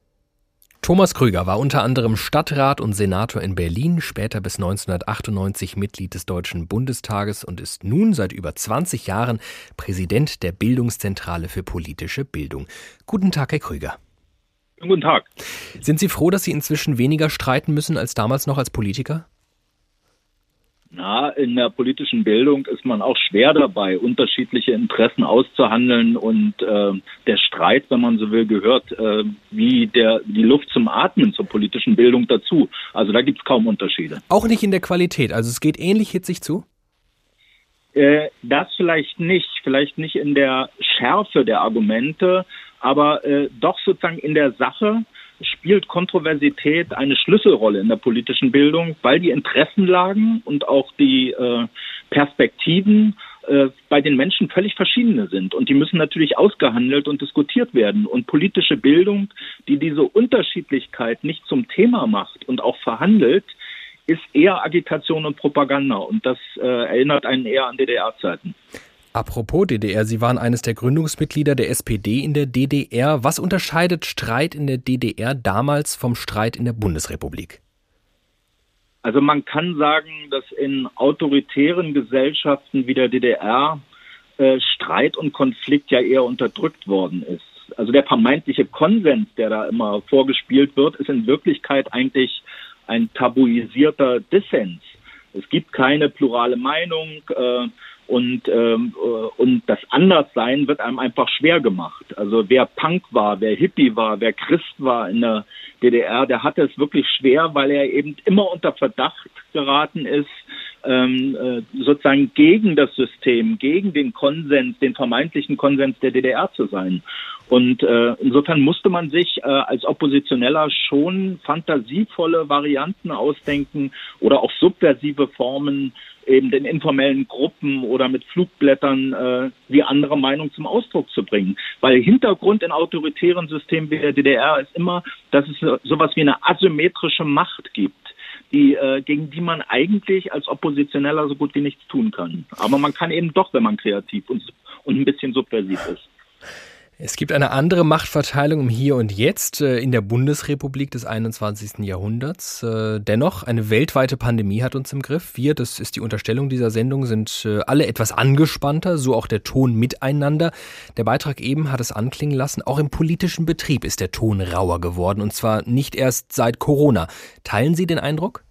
Thomas Krüger war unter anderem Stadtrat und Senator in Berlin, später bis 1998 Mitglied des Deutschen Bundestages und ist nun seit über 20 Jahren Präsident der Bildungszentrale für politische Bildung. Guten Tag, Herr Krüger. Guten Tag. Sind Sie froh, dass Sie inzwischen weniger streiten müssen als damals noch als Politiker? Na, in der politischen Bildung ist man auch schwer dabei, unterschiedliche Interessen auszuhandeln und äh, der Streit, wenn man so will, gehört äh, wie der die Luft zum Atmen zur politischen Bildung dazu. Also da gibt es kaum Unterschiede. Auch nicht in der Qualität. Also es geht ähnlich hitzig zu. Äh, das vielleicht nicht, vielleicht nicht in der Schärfe der Argumente, aber äh, doch sozusagen in der Sache spielt Kontroversität eine Schlüsselrolle in der politischen Bildung, weil die Interessenlagen und auch die äh, Perspektiven äh, bei den Menschen völlig verschiedene sind. Und die müssen natürlich ausgehandelt und diskutiert werden. Und politische Bildung, die diese Unterschiedlichkeit nicht zum Thema macht und auch verhandelt, ist eher Agitation und Propaganda. Und das äh, erinnert einen eher an DDR-Zeiten. Apropos DDR, Sie waren eines der Gründungsmitglieder der SPD in der DDR. Was unterscheidet Streit in der DDR damals vom Streit in der Bundesrepublik? Also man kann sagen, dass in autoritären Gesellschaften wie der DDR äh, Streit und Konflikt ja eher unterdrückt worden ist. Also der vermeintliche Konsens, der da immer vorgespielt wird, ist in Wirklichkeit eigentlich ein tabuisierter Dissens. Es gibt keine plurale Meinung. Äh, und, ähm, äh, und das Anderssein wird einem einfach schwer gemacht. Also wer Punk war, wer Hippie war, wer Christ war in der DDR, der hatte es wirklich schwer, weil er eben immer unter Verdacht geraten ist, ähm, äh, sozusagen gegen das System, gegen den Konsens, den vermeintlichen Konsens der DDR zu sein. Und äh, insofern musste man sich äh, als Oppositioneller schon fantasievolle Varianten ausdenken oder auch subversive Formen eben den informellen Gruppen oder mit Flugblättern äh, die andere Meinung zum Ausdruck zu bringen. Weil Hintergrund in autoritären Systemen wie der DDR ist immer, dass es sowas wie eine asymmetrische Macht gibt. Die, äh, gegen die man eigentlich als Oppositioneller so gut wie nichts tun kann. Aber man kann eben doch, wenn man kreativ und, und ein bisschen subversiv ist. Es gibt eine andere Machtverteilung im Hier und Jetzt äh, in der Bundesrepublik des 21. Jahrhunderts. Äh, dennoch, eine weltweite Pandemie hat uns im Griff. Wir, das ist die Unterstellung dieser Sendung, sind äh, alle etwas angespannter, so auch der Ton miteinander. Der Beitrag eben hat es anklingen lassen, auch im politischen Betrieb ist der Ton rauer geworden und zwar nicht erst seit Corona. Teilen Sie den Eindruck?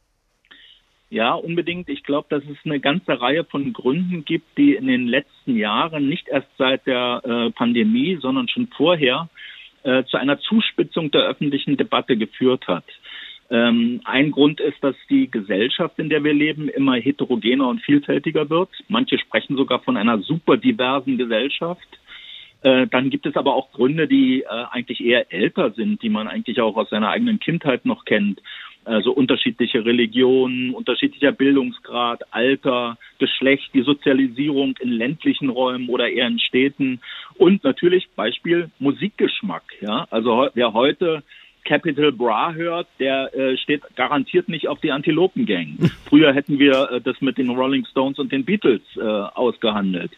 Ja, unbedingt. Ich glaube, dass es eine ganze Reihe von Gründen gibt, die in den letzten Jahren, nicht erst seit der äh, Pandemie, sondern schon vorher, äh, zu einer Zuspitzung der öffentlichen Debatte geführt hat. Ähm, ein Grund ist, dass die Gesellschaft, in der wir leben, immer heterogener und vielfältiger wird. Manche sprechen sogar von einer super diversen Gesellschaft. Äh, dann gibt es aber auch Gründe, die äh, eigentlich eher älter sind, die man eigentlich auch aus seiner eigenen Kindheit noch kennt also unterschiedliche Religionen, unterschiedlicher Bildungsgrad, Alter, Geschlecht, die Sozialisierung in ländlichen Räumen oder eher in Städten und natürlich Beispiel Musikgeschmack. Ja, also wer heute Capital Bra hört, der äh, steht garantiert nicht auf die Antilopen Gang. *laughs* Früher hätten wir äh, das mit den Rolling Stones und den Beatles äh, ausgehandelt.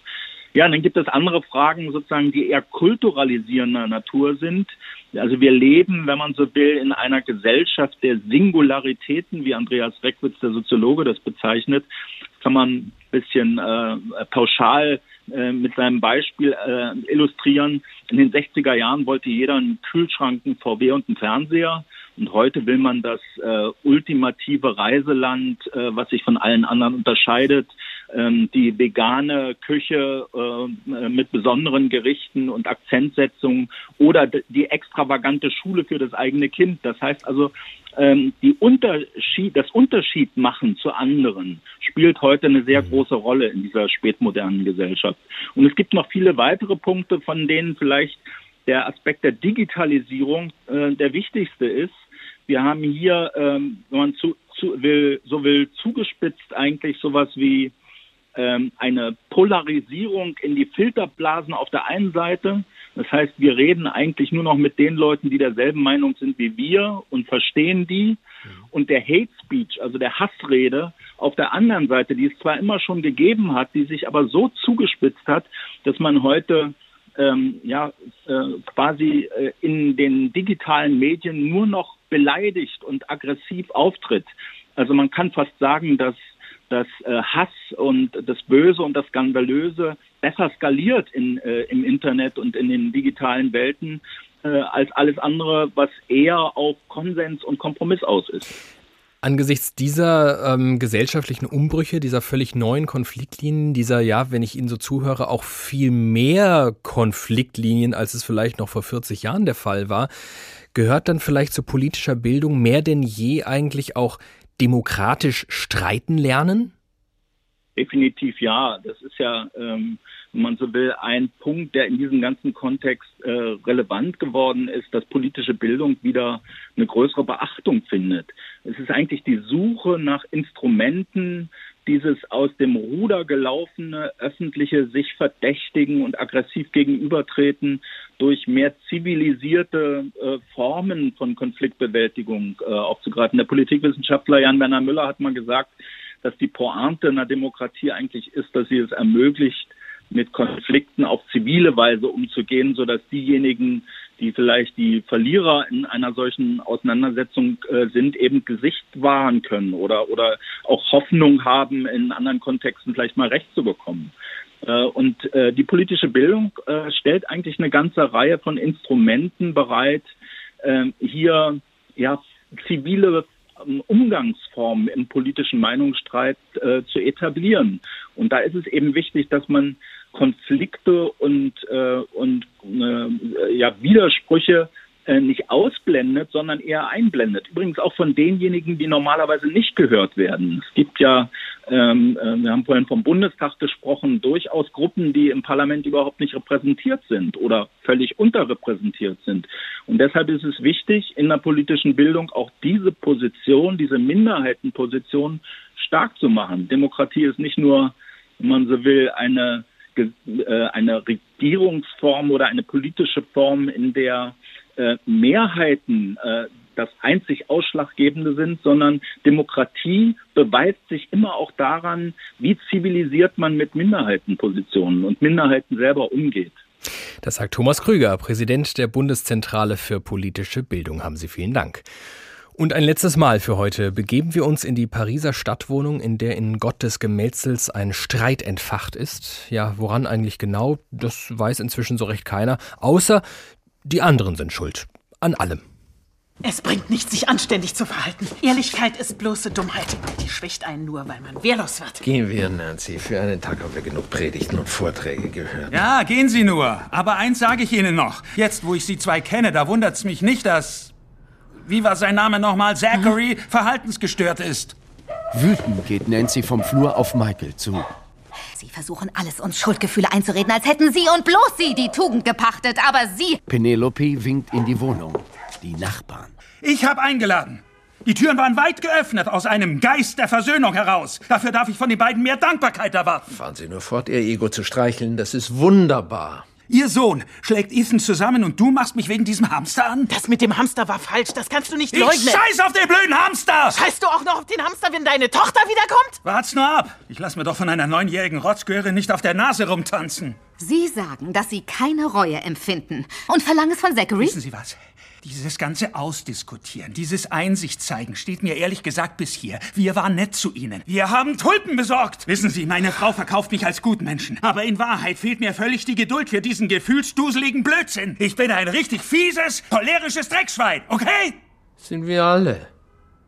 Ja, und dann gibt es andere Fragen sozusagen, die eher kulturalisierender Natur sind. Also wir leben, wenn man so will, in einer Gesellschaft der Singularitäten, wie Andreas Reckwitz, der Soziologe, das bezeichnet. Das kann man ein bisschen äh, pauschal äh, mit seinem Beispiel äh, illustrieren. In den 60er Jahren wollte jeder einen Kühlschrank, einen VW und einen Fernseher. Und heute will man das äh, ultimative Reiseland, äh, was sich von allen anderen unterscheidet, die vegane Küche äh, mit besonderen Gerichten und Akzentsetzungen oder die extravagante Schule für das eigene Kind. Das heißt also, ähm, die Unterschied, das Unterschied machen zu anderen spielt heute eine sehr große Rolle in dieser spätmodernen Gesellschaft. Und es gibt noch viele weitere Punkte, von denen vielleicht der Aspekt der Digitalisierung äh, der wichtigste ist. Wir haben hier, ähm, wenn man zu, zu will, so will, zugespitzt eigentlich sowas wie ähm, eine Polarisierung in die Filterblasen auf der einen Seite. Das heißt, wir reden eigentlich nur noch mit den Leuten, die derselben Meinung sind wie wir und verstehen die. Und der Hate Speech, also der Hassrede auf der anderen Seite, die es zwar immer schon gegeben hat, die sich aber so zugespitzt hat, dass man heute ähm, ja äh, quasi äh, in den digitalen Medien nur noch beleidigt und aggressiv auftritt. Also man kann fast sagen, dass dass äh, Hass und das Böse und das Skandalöse besser skaliert in, äh, im Internet und in den digitalen Welten äh, als alles andere, was eher auf Konsens und Kompromiss aus ist. Angesichts dieser ähm, gesellschaftlichen Umbrüche, dieser völlig neuen Konfliktlinien, dieser, ja, wenn ich Ihnen so zuhöre, auch viel mehr Konfliktlinien, als es vielleicht noch vor 40 Jahren der Fall war, gehört dann vielleicht zu politischer Bildung mehr denn je eigentlich auch demokratisch streiten lernen? Definitiv ja. Das ist ja, ähm, wenn man so will, ein Punkt, der in diesem ganzen Kontext äh, relevant geworden ist, dass politische Bildung wieder eine größere Beachtung findet. Es ist eigentlich die Suche nach Instrumenten, dieses aus dem Ruder gelaufene öffentliche sich verdächtigen und aggressiv gegenübertreten durch mehr zivilisierte äh, Formen von Konfliktbewältigung äh, aufzugreifen. Der Politikwissenschaftler Jan Werner Müller hat mal gesagt, dass die Pointe einer Demokratie eigentlich ist, dass sie es ermöglicht, mit Konflikten auf zivile Weise umzugehen, sodass diejenigen, die vielleicht die Verlierer in einer solchen Auseinandersetzung äh, sind, eben Gesicht wahren können oder, oder auch Hoffnung haben, in anderen Kontexten vielleicht mal Recht zu bekommen. Äh, und äh, die politische Bildung äh, stellt eigentlich eine ganze Reihe von Instrumenten bereit, äh, hier ja zivile ähm, Umgangsformen im politischen Meinungsstreit äh, zu etablieren. Und da ist es eben wichtig, dass man Konflikte und, äh, und äh, ja, Widersprüche äh, nicht ausblendet, sondern eher einblendet. Übrigens auch von denjenigen, die normalerweise nicht gehört werden. Es gibt ja, ähm, äh, wir haben vorhin vom Bundestag gesprochen, durchaus Gruppen, die im Parlament überhaupt nicht repräsentiert sind oder völlig unterrepräsentiert sind. Und deshalb ist es wichtig, in der politischen Bildung auch diese Position, diese Minderheitenposition stark zu machen. Demokratie ist nicht nur, wenn man so will, eine eine Regierungsform oder eine politische Form, in der äh, Mehrheiten äh, das einzig Ausschlaggebende sind, sondern Demokratie beweist sich immer auch daran, wie zivilisiert man mit Minderheitenpositionen und Minderheiten selber umgeht. Das sagt Thomas Krüger, Präsident der Bundeszentrale für politische Bildung. Haben Sie vielen Dank. Und ein letztes Mal für heute begeben wir uns in die Pariser Stadtwohnung, in der in Gott des Gemetzels ein Streit entfacht ist. Ja, woran eigentlich genau, das weiß inzwischen so recht keiner, außer die anderen sind schuld. An allem. Es bringt nichts, sich anständig zu verhalten. Ehrlichkeit ist bloße Dummheit. Die schwächt einen nur, weil man wehrlos wird. Gehen wir, Nancy. Für einen Tag haben wir genug Predigten und Vorträge gehört. Ja, gehen Sie nur. Aber eins sage ich Ihnen noch. Jetzt, wo ich Sie zwei kenne, da wundert's mich nicht, dass. Wie war sein Name nochmal? Zachary verhaltensgestört ist. Wütend geht Nancy vom Flur auf Michael zu. Sie versuchen alles, uns Schuldgefühle einzureden, als hätten Sie und bloß Sie die Tugend gepachtet. Aber Sie. Penelope winkt in die Wohnung. Die Nachbarn. Ich habe eingeladen. Die Türen waren weit geöffnet aus einem Geist der Versöhnung heraus. Dafür darf ich von den beiden mehr Dankbarkeit erwarten. Fahren Sie nur fort, Ihr Ego zu streicheln. Das ist wunderbar. Ihr Sohn schlägt Ethan zusammen und du machst mich wegen diesem Hamster an? Das mit dem Hamster war falsch. Das kannst du nicht Ich leugnen. scheiß auf den blöden Hamster! Scheißt du auch noch auf den Hamster, wenn deine Tochter wiederkommt? Wart's nur ab. Ich lass mir doch von einer neunjährigen Rotzgöre nicht auf der Nase rumtanzen. Sie sagen, dass Sie keine Reue empfinden und verlangen es von Zachary? Wissen Sie was? Dieses ganze Ausdiskutieren, dieses Einsicht zeigen, steht mir ehrlich gesagt bis hier. Wir waren nett zu Ihnen. Wir haben Tulpen besorgt. Wissen Sie, meine Frau verkauft mich als Gutmenschen. Aber in Wahrheit fehlt mir völlig die Geduld für diesen gefühlsduseligen Blödsinn. Ich bin ein richtig fieses, cholerisches Dreckschwein, okay? Sind wir alle.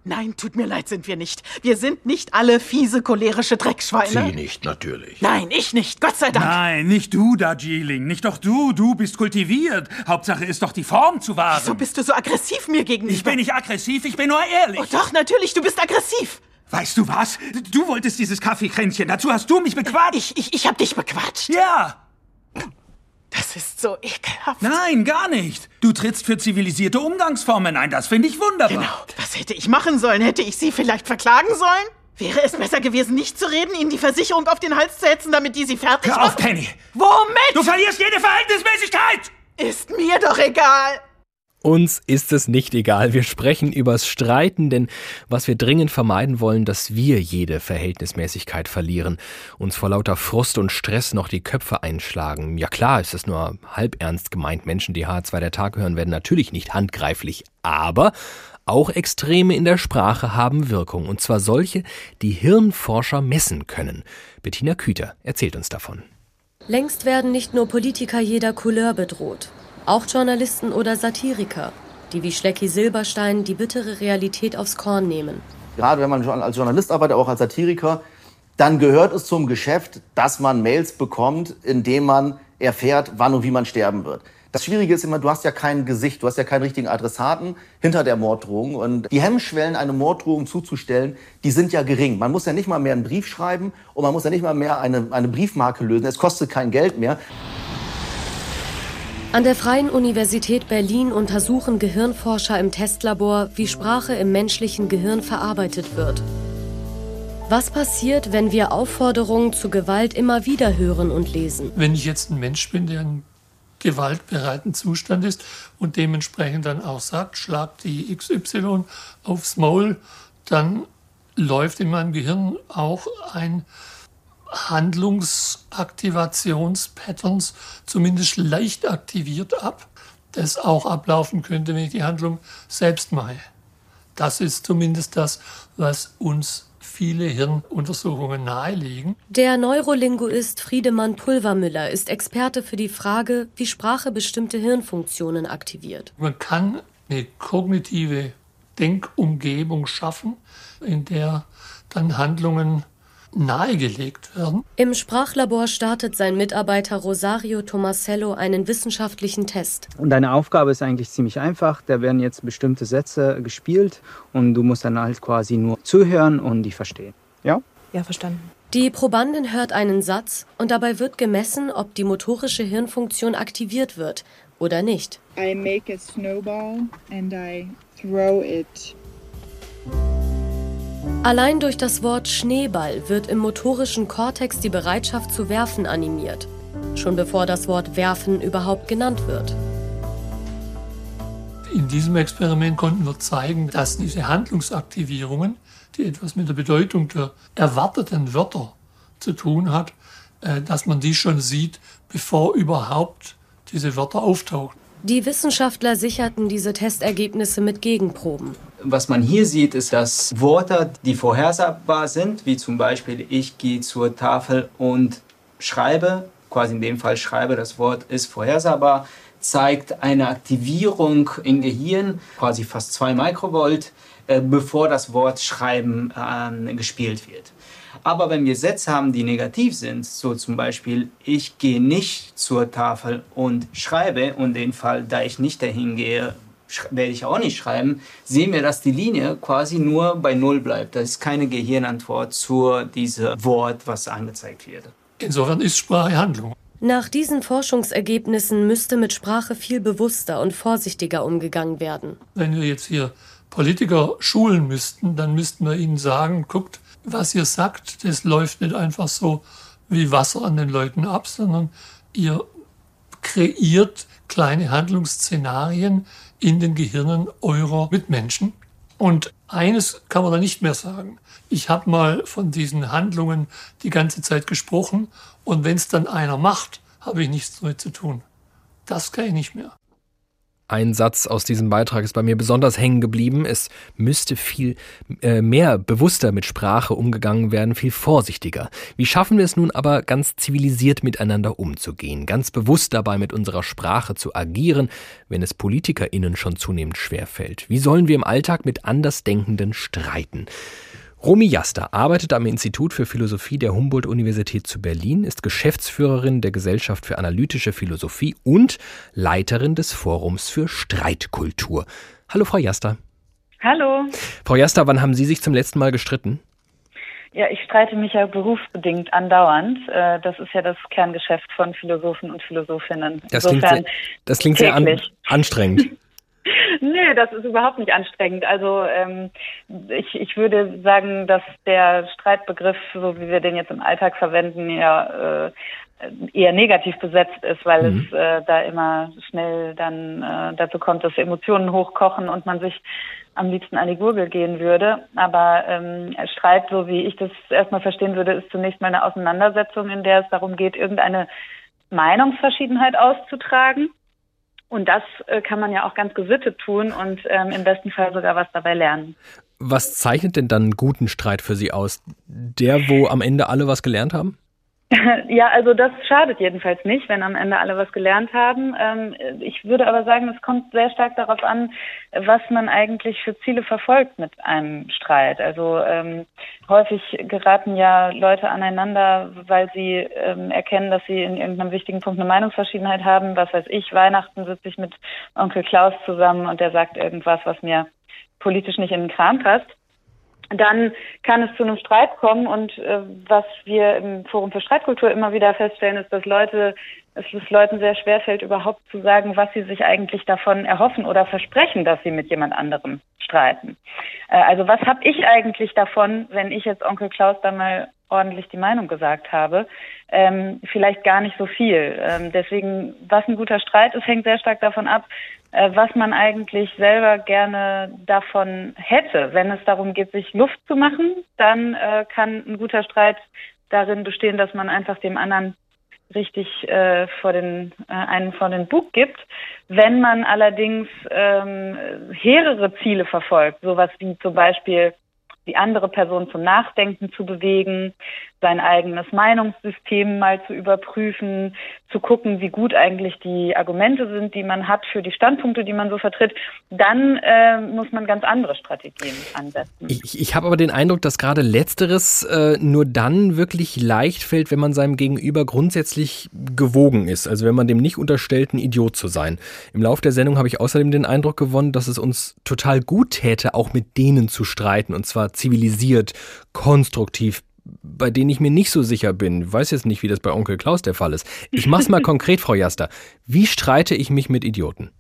Nein, tut mir leid, sind wir nicht. Wir sind nicht alle fiese, cholerische Dreckschweine. Sie nicht, natürlich. Nein, ich nicht. Gott sei Dank. Nein, nicht du, Darjeeling. Nicht doch du. Du bist kultiviert. Hauptsache ist doch die Form zu wahren. Wieso bist du so aggressiv mir gegenüber? Ich bin nicht aggressiv, ich bin nur ehrlich. Oh, doch, natürlich, du bist aggressiv. Weißt du was? Du wolltest dieses Kaffeekränzchen. Dazu hast du mich bequatscht. Ich, ich, ich hab dich bequatscht. Ja. Das ist so ekelhaft. Nein, gar nicht. Du trittst für zivilisierte Umgangsformen ein. Das finde ich wunderbar. Genau. Was hätte ich machen sollen? Hätte ich sie vielleicht verklagen sollen? Wäre es besser gewesen, nicht zu reden, ihnen die Versicherung auf den Hals zu hetzen, damit die sie fertig Hör auf, machen? Penny. Womit? Du verlierst jede Verhältnismäßigkeit. Ist mir doch egal. Uns ist es nicht egal. Wir sprechen übers Streiten, denn was wir dringend vermeiden wollen, dass wir jede Verhältnismäßigkeit verlieren, uns vor lauter Frust und Stress noch die Köpfe einschlagen. Ja klar, ist es nur halb ernst gemeint. Menschen, die H2 der Tag hören, werden natürlich nicht handgreiflich, aber auch Extreme in der Sprache haben Wirkung, und zwar solche, die Hirnforscher messen können. Bettina Küter erzählt uns davon. Längst werden nicht nur Politiker jeder Couleur bedroht, auch Journalisten oder Satiriker, die wie Schlecki Silberstein die bittere Realität aufs Korn nehmen. Gerade wenn man als Journalist arbeitet, auch als Satiriker, dann gehört es zum Geschäft, dass man Mails bekommt, indem man erfährt, wann und wie man sterben wird. Das Schwierige ist immer, du hast ja kein Gesicht, du hast ja keinen richtigen Adressaten hinter der Morddrohung. Und die Hemmschwellen, eine Morddrohung zuzustellen, die sind ja gering. Man muss ja nicht mal mehr einen Brief schreiben und man muss ja nicht mal mehr eine, eine Briefmarke lösen. Es kostet kein Geld mehr. An der Freien Universität Berlin untersuchen Gehirnforscher im Testlabor, wie Sprache im menschlichen Gehirn verarbeitet wird. Was passiert, wenn wir Aufforderungen zu Gewalt immer wieder hören und lesen? Wenn ich jetzt ein Mensch bin, der in gewaltbereiten Zustand ist und dementsprechend dann auch sagt, schlag die XY aufs Maul, dann läuft in meinem Gehirn auch ein Handlungsaktivationspatterns zumindest leicht aktiviert ab, das auch ablaufen könnte, wenn ich die Handlung selbst mache. Das ist zumindest das, was uns viele Hirnuntersuchungen nahelegen. Der Neurolinguist Friedemann Pulvermüller ist Experte für die Frage, wie Sprache bestimmte Hirnfunktionen aktiviert. Man kann eine kognitive Denkumgebung schaffen, in der dann Handlungen nahegelegt werden. Im Sprachlabor startet sein Mitarbeiter Rosario Tomasello einen wissenschaftlichen Test. Und deine Aufgabe ist eigentlich ziemlich einfach. Da werden jetzt bestimmte Sätze gespielt und du musst dann halt quasi nur zuhören und die verstehen. Ja? Ja, verstanden. Die Probandin hört einen Satz und dabei wird gemessen, ob die motorische Hirnfunktion aktiviert wird oder nicht. I make a snowball and I throw it. Allein durch das Wort Schneeball wird im motorischen Kortex die Bereitschaft zu werfen animiert, schon bevor das Wort werfen überhaupt genannt wird. In diesem Experiment konnten wir zeigen, dass diese Handlungsaktivierungen, die etwas mit der Bedeutung der erwarteten Wörter zu tun hat, äh, dass man die schon sieht, bevor überhaupt diese Wörter auftauchen. Die Wissenschaftler sicherten diese Testergebnisse mit Gegenproben. Was man hier sieht, ist, dass Worte, die vorhersagbar sind, wie zum Beispiel ich gehe zur Tafel und schreibe, quasi in dem Fall schreibe, das Wort ist vorhersagbar, zeigt eine Aktivierung im Gehirn, quasi fast 2 Mikrovolt, äh, bevor das Wort Schreiben äh, gespielt wird. Aber wenn wir Sätze haben, die negativ sind, so zum Beispiel, ich gehe nicht zur Tafel und schreibe, und dem Fall, da ich nicht dahin gehe, werde ich auch nicht schreiben, sehen wir, dass die Linie quasi nur bei Null bleibt. Das ist keine Gehirnantwort zu diesem Wort, was angezeigt wird. Insofern ist Sprache Handlung. Nach diesen Forschungsergebnissen müsste mit Sprache viel bewusster und vorsichtiger umgegangen werden. Wenn wir jetzt hier Politiker schulen müssten, dann müssten wir ihnen sagen, guckt, was ihr sagt, das läuft nicht einfach so wie Wasser an den Leuten ab, sondern ihr kreiert kleine Handlungsszenarien in den Gehirnen eurer Mitmenschen. Und eines kann man da nicht mehr sagen. Ich habe mal von diesen Handlungen die ganze Zeit gesprochen und wenn es dann einer macht, habe ich nichts damit zu tun. Das kann ich nicht mehr. Ein Satz aus diesem Beitrag ist bei mir besonders hängen geblieben. Es müsste viel äh, mehr bewusster mit Sprache umgegangen werden, viel vorsichtiger. Wie schaffen wir es nun aber, ganz zivilisiert miteinander umzugehen, ganz bewusst dabei mit unserer Sprache zu agieren, wenn es PolitikerInnen schon zunehmend schwerfällt? Wie sollen wir im Alltag mit Andersdenkenden streiten? Romy Jaster arbeitet am Institut für Philosophie der Humboldt-Universität zu Berlin, ist Geschäftsführerin der Gesellschaft für analytische Philosophie und Leiterin des Forums für Streitkultur. Hallo, Frau Jaster. Hallo. Frau Jaster, wann haben Sie sich zum letzten Mal gestritten? Ja, ich streite mich ja berufsbedingt andauernd. Äh, das ist ja das Kerngeschäft von Philosophen und Philosophinnen. Das klingt sehr, das klingt sehr an, anstrengend. *laughs* Nö, das ist überhaupt nicht anstrengend. Also ähm, ich, ich würde sagen, dass der Streitbegriff, so wie wir den jetzt im Alltag verwenden, ja äh, eher negativ besetzt ist, weil mhm. es äh, da immer schnell dann äh, dazu kommt, dass Emotionen hochkochen und man sich am liebsten an die Gurgel gehen würde. Aber ähm, Streit, so wie ich das erstmal verstehen würde, ist zunächst mal eine Auseinandersetzung, in der es darum geht, irgendeine Meinungsverschiedenheit auszutragen. Und das äh, kann man ja auch ganz gesittet tun und ähm, im besten Fall sogar was dabei lernen. Was zeichnet denn dann einen guten Streit für Sie aus? Der, wo am Ende alle was gelernt haben? *laughs* Ja, also das schadet jedenfalls nicht, wenn am Ende alle was gelernt haben. Ähm, ich würde aber sagen, es kommt sehr stark darauf an, was man eigentlich für Ziele verfolgt mit einem Streit. Also ähm, häufig geraten ja Leute aneinander, weil sie ähm, erkennen, dass sie in irgendeinem wichtigen Punkt eine Meinungsverschiedenheit haben. Was weiß ich, Weihnachten sitze ich mit Onkel Klaus zusammen und der sagt irgendwas, was mir politisch nicht in den Kram passt dann kann es zu einem Streit kommen. Und äh, was wir im Forum für Streitkultur immer wieder feststellen, ist, dass Leute, es ist Leuten sehr schwer fällt, überhaupt zu sagen, was sie sich eigentlich davon erhoffen oder versprechen, dass sie mit jemand anderem streiten. Äh, also was habe ich eigentlich davon, wenn ich jetzt Onkel Klaus da mal ordentlich die Meinung gesagt habe? Ähm, vielleicht gar nicht so viel. Ähm, deswegen, was ein guter Streit ist, hängt sehr stark davon ab, äh, was man eigentlich selber gerne davon hätte. Wenn es darum geht, sich Luft zu machen, dann äh, kann ein guter Streit darin bestehen, dass man einfach dem anderen richtig äh, vor den äh, einen vor den Bug gibt. Wenn man allerdings ähm, hehrere Ziele verfolgt, sowas wie zum Beispiel die andere Person zum Nachdenken zu bewegen, sein eigenes Meinungssystem mal zu überprüfen, zu gucken, wie gut eigentlich die Argumente sind, die man hat für die Standpunkte, die man so vertritt, dann äh, muss man ganz andere Strategien ansetzen. Ich, ich habe aber den Eindruck, dass gerade letzteres äh, nur dann wirklich leicht fällt, wenn man seinem Gegenüber grundsätzlich gewogen ist, also wenn man dem nicht unterstellt, ein Idiot zu sein. Im Laufe der Sendung habe ich außerdem den Eindruck gewonnen, dass es uns total gut täte, auch mit denen zu streiten, und zwar zivilisiert, konstruktiv, bei denen ich mir nicht so sicher bin. Ich weiß jetzt nicht, wie das bei Onkel Klaus der Fall ist. Ich mach's mal *laughs* konkret, Frau Jaster. Wie streite ich mich mit Idioten?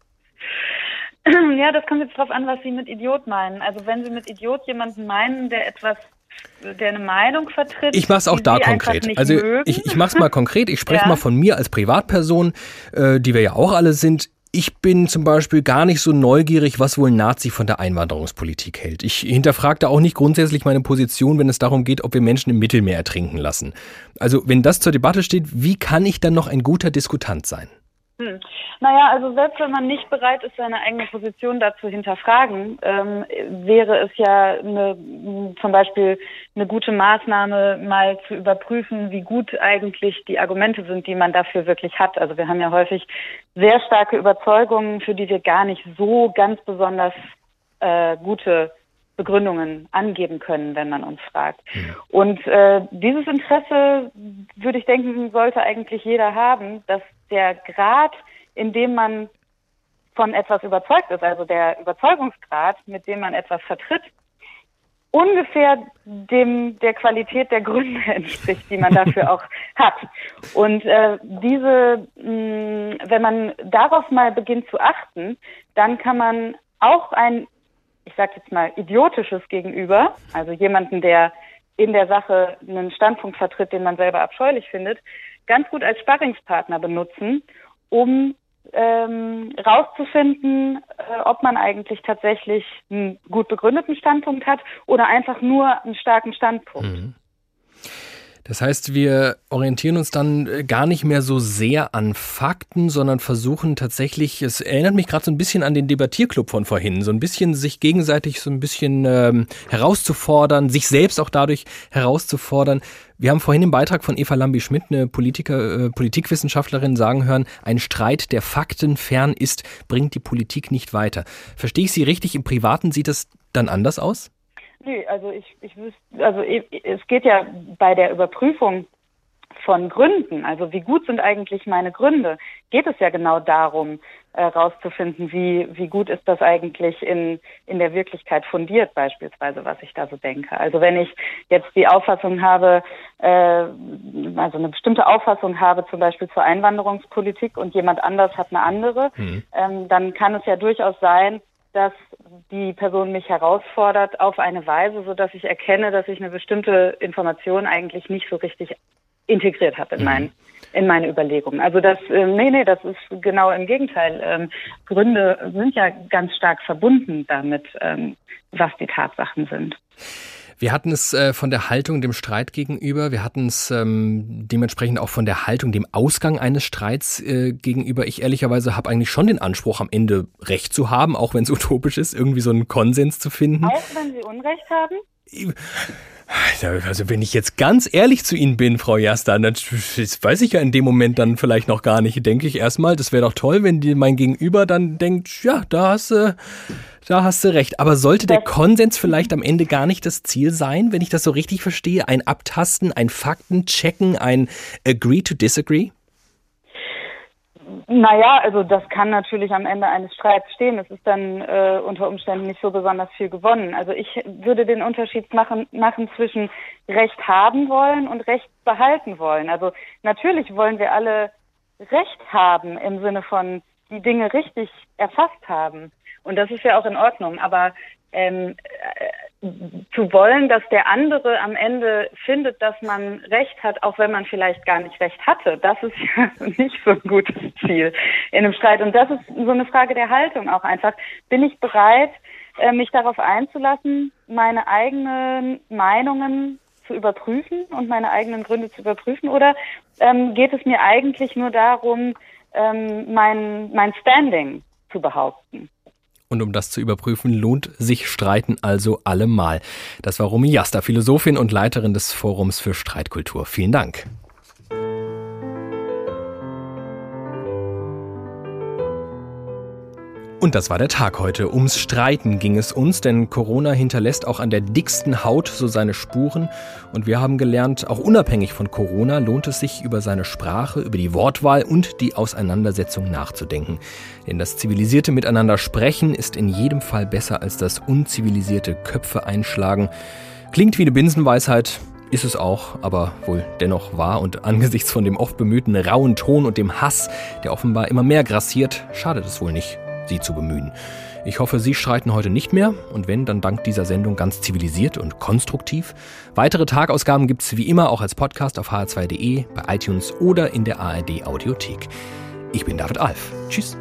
*clears throat* Ja, das kommt jetzt darauf an, was Sie mit Idiot meinen. Also wenn Sie mit Idiot jemanden meinen, der etwas der eine Meinung vertritt. Ich mache es auch da konkret. Also ich, ich mache es mal konkret. Ich spreche *laughs* ja. mal von mir als Privatperson, äh, die wir ja auch alle sind ich bin zum Beispiel gar nicht so neugierig, was wohl Nazi von der Einwanderungspolitik hält. Ich hinterfrage da auch nicht grundsätzlich meine Position, wenn es darum geht, ob wir Menschen im Mittelmeer ertrinken lassen. Also wenn das zur Debatte steht, wie kann ich dann noch ein guter Diskutant sein? Hm. Naja, also selbst wenn man nicht bereit ist, seine eigene Position dazu hinterfragen, ähm, wäre es ja eine, zum Beispiel eine gute Maßnahme, mal zu überprüfen, wie gut eigentlich die Argumente sind, die man dafür wirklich hat. Also wir haben ja häufig sehr starke Überzeugungen, für die wir gar nicht so ganz besonders äh, gute Begründungen angeben können, wenn man uns fragt. Und äh, dieses Interesse, würde ich denken, sollte eigentlich jeder haben, dass der Grad, in dem man von etwas überzeugt ist, also der Überzeugungsgrad, mit dem man etwas vertritt, ungefähr dem der Qualität der Gründe *laughs* entspricht, die man dafür auch hat. Und äh, diese, mh, wenn man darauf mal beginnt zu achten, dann kann man auch ein ich sage jetzt mal, idiotisches Gegenüber, also jemanden, der in der Sache einen Standpunkt vertritt, den man selber abscheulich findet, ganz gut als Sparringspartner benutzen, um ähm, rauszufinden, äh, ob man eigentlich tatsächlich einen gut begründeten Standpunkt hat oder einfach nur einen starken Standpunkt. Mhm. Das heißt, wir orientieren uns dann äh, gar nicht mehr so sehr an Fakten, sondern versuchen tatsächlich, es erinnert mich gerade so ein bisschen an den Debattierclub von vorhin, so ein bisschen sich gegenseitig so ein bisschen ähm, herauszufordern, sich selbst auch dadurch herauszufordern. Wir haben vorhin im Beitrag von Eva Lambi-Schmidt, eine Politiker, äh, Politikwissenschaftlerin, sagen hören, ein Streit, der Fakten fern ist, bringt die Politik nicht weiter. Verstehe ich Sie richtig? Im Privaten sieht es dann anders aus? Nee, also ich, ich wüsste, also es geht ja bei der Überprüfung von Gründen, also wie gut sind eigentlich meine Gründe, geht es ja genau darum, herauszufinden, äh, wie, wie gut ist das eigentlich in, in der Wirklichkeit fundiert, beispielsweise, was ich da so denke. Also wenn ich jetzt die Auffassung habe, äh, also eine bestimmte Auffassung habe, zum Beispiel zur Einwanderungspolitik und jemand anders hat eine andere, mhm. ähm, dann kann es ja durchaus sein, dass die Person mich herausfordert auf eine Weise, so dass ich erkenne, dass ich eine bestimmte Information eigentlich nicht so richtig integriert habe in, mhm. mein, in meine Überlegungen. Also das, äh, nee, nee, das ist genau im Gegenteil. Ähm, Gründe sind ja ganz stark verbunden damit, ähm, was die Tatsachen sind. Wir hatten es äh, von der Haltung dem Streit gegenüber, wir hatten es ähm, dementsprechend auch von der Haltung dem Ausgang eines Streits äh, gegenüber. Ich ehrlicherweise habe eigentlich schon den Anspruch, am Ende Recht zu haben, auch wenn es *laughs* utopisch ist, irgendwie so einen Konsens zu finden. Auch wenn Sie Unrecht haben? Also wenn ich jetzt ganz ehrlich zu Ihnen bin, Frau Jasta, dann weiß ich ja in dem Moment dann vielleicht noch gar nicht. Denke ich erstmal, das wäre doch toll, wenn die, mein Gegenüber dann denkt, ja, da hast du, da hast du recht. Aber sollte der Konsens vielleicht am Ende gar nicht das Ziel sein, wenn ich das so richtig verstehe? Ein Abtasten, ein Faktenchecken, ein Agree to Disagree? Naja, also das kann natürlich am Ende eines Streits stehen. Es ist dann äh, unter Umständen nicht so besonders viel gewonnen. Also ich würde den Unterschied machen, machen zwischen Recht haben wollen und Recht behalten wollen. Also natürlich wollen wir alle Recht haben im Sinne von die Dinge richtig erfasst haben. Und das ist ja auch in Ordnung. Aber ähm, äh, zu wollen, dass der andere am Ende findet, dass man Recht hat, auch wenn man vielleicht gar nicht Recht hatte, das ist *laughs* ja nicht so ein gutes Ziel in einem Streit. Und das ist so eine Frage der Haltung auch einfach. Bin ich bereit, äh, mich darauf einzulassen, meine eigenen Meinungen zu überprüfen und meine eigenen Gründe zu überprüfen? Oder ähm, geht es mir eigentlich nur darum, ähm, mein, mein Standing zu behaupten? Und um das zu überprüfen, lohnt sich Streiten also allemal. Das war Romy Jasta, Philosophin und Leiterin des Forums für Streitkultur. Vielen Dank. Und das war der Tag heute. Ums Streiten ging es uns, denn Corona hinterlässt auch an der dicksten Haut so seine Spuren. Und wir haben gelernt, auch unabhängig von Corona lohnt es sich, über seine Sprache, über die Wortwahl und die Auseinandersetzung nachzudenken. Denn das zivilisierte Miteinander sprechen ist in jedem Fall besser als das unzivilisierte Köpfe einschlagen. Klingt wie eine Binsenweisheit, ist es auch, aber wohl dennoch wahr und angesichts von dem oft bemühten rauen Ton und dem Hass, der offenbar immer mehr grassiert, schadet es wohl nicht sie zu bemühen. Ich hoffe, Sie streiten heute nicht mehr und wenn, dann dank dieser Sendung ganz zivilisiert und konstruktiv. Weitere Tagausgaben gibt es wie immer auch als Podcast auf hr2.de, bei iTunes oder in der ARD Audiothek. Ich bin David Alf. Tschüss.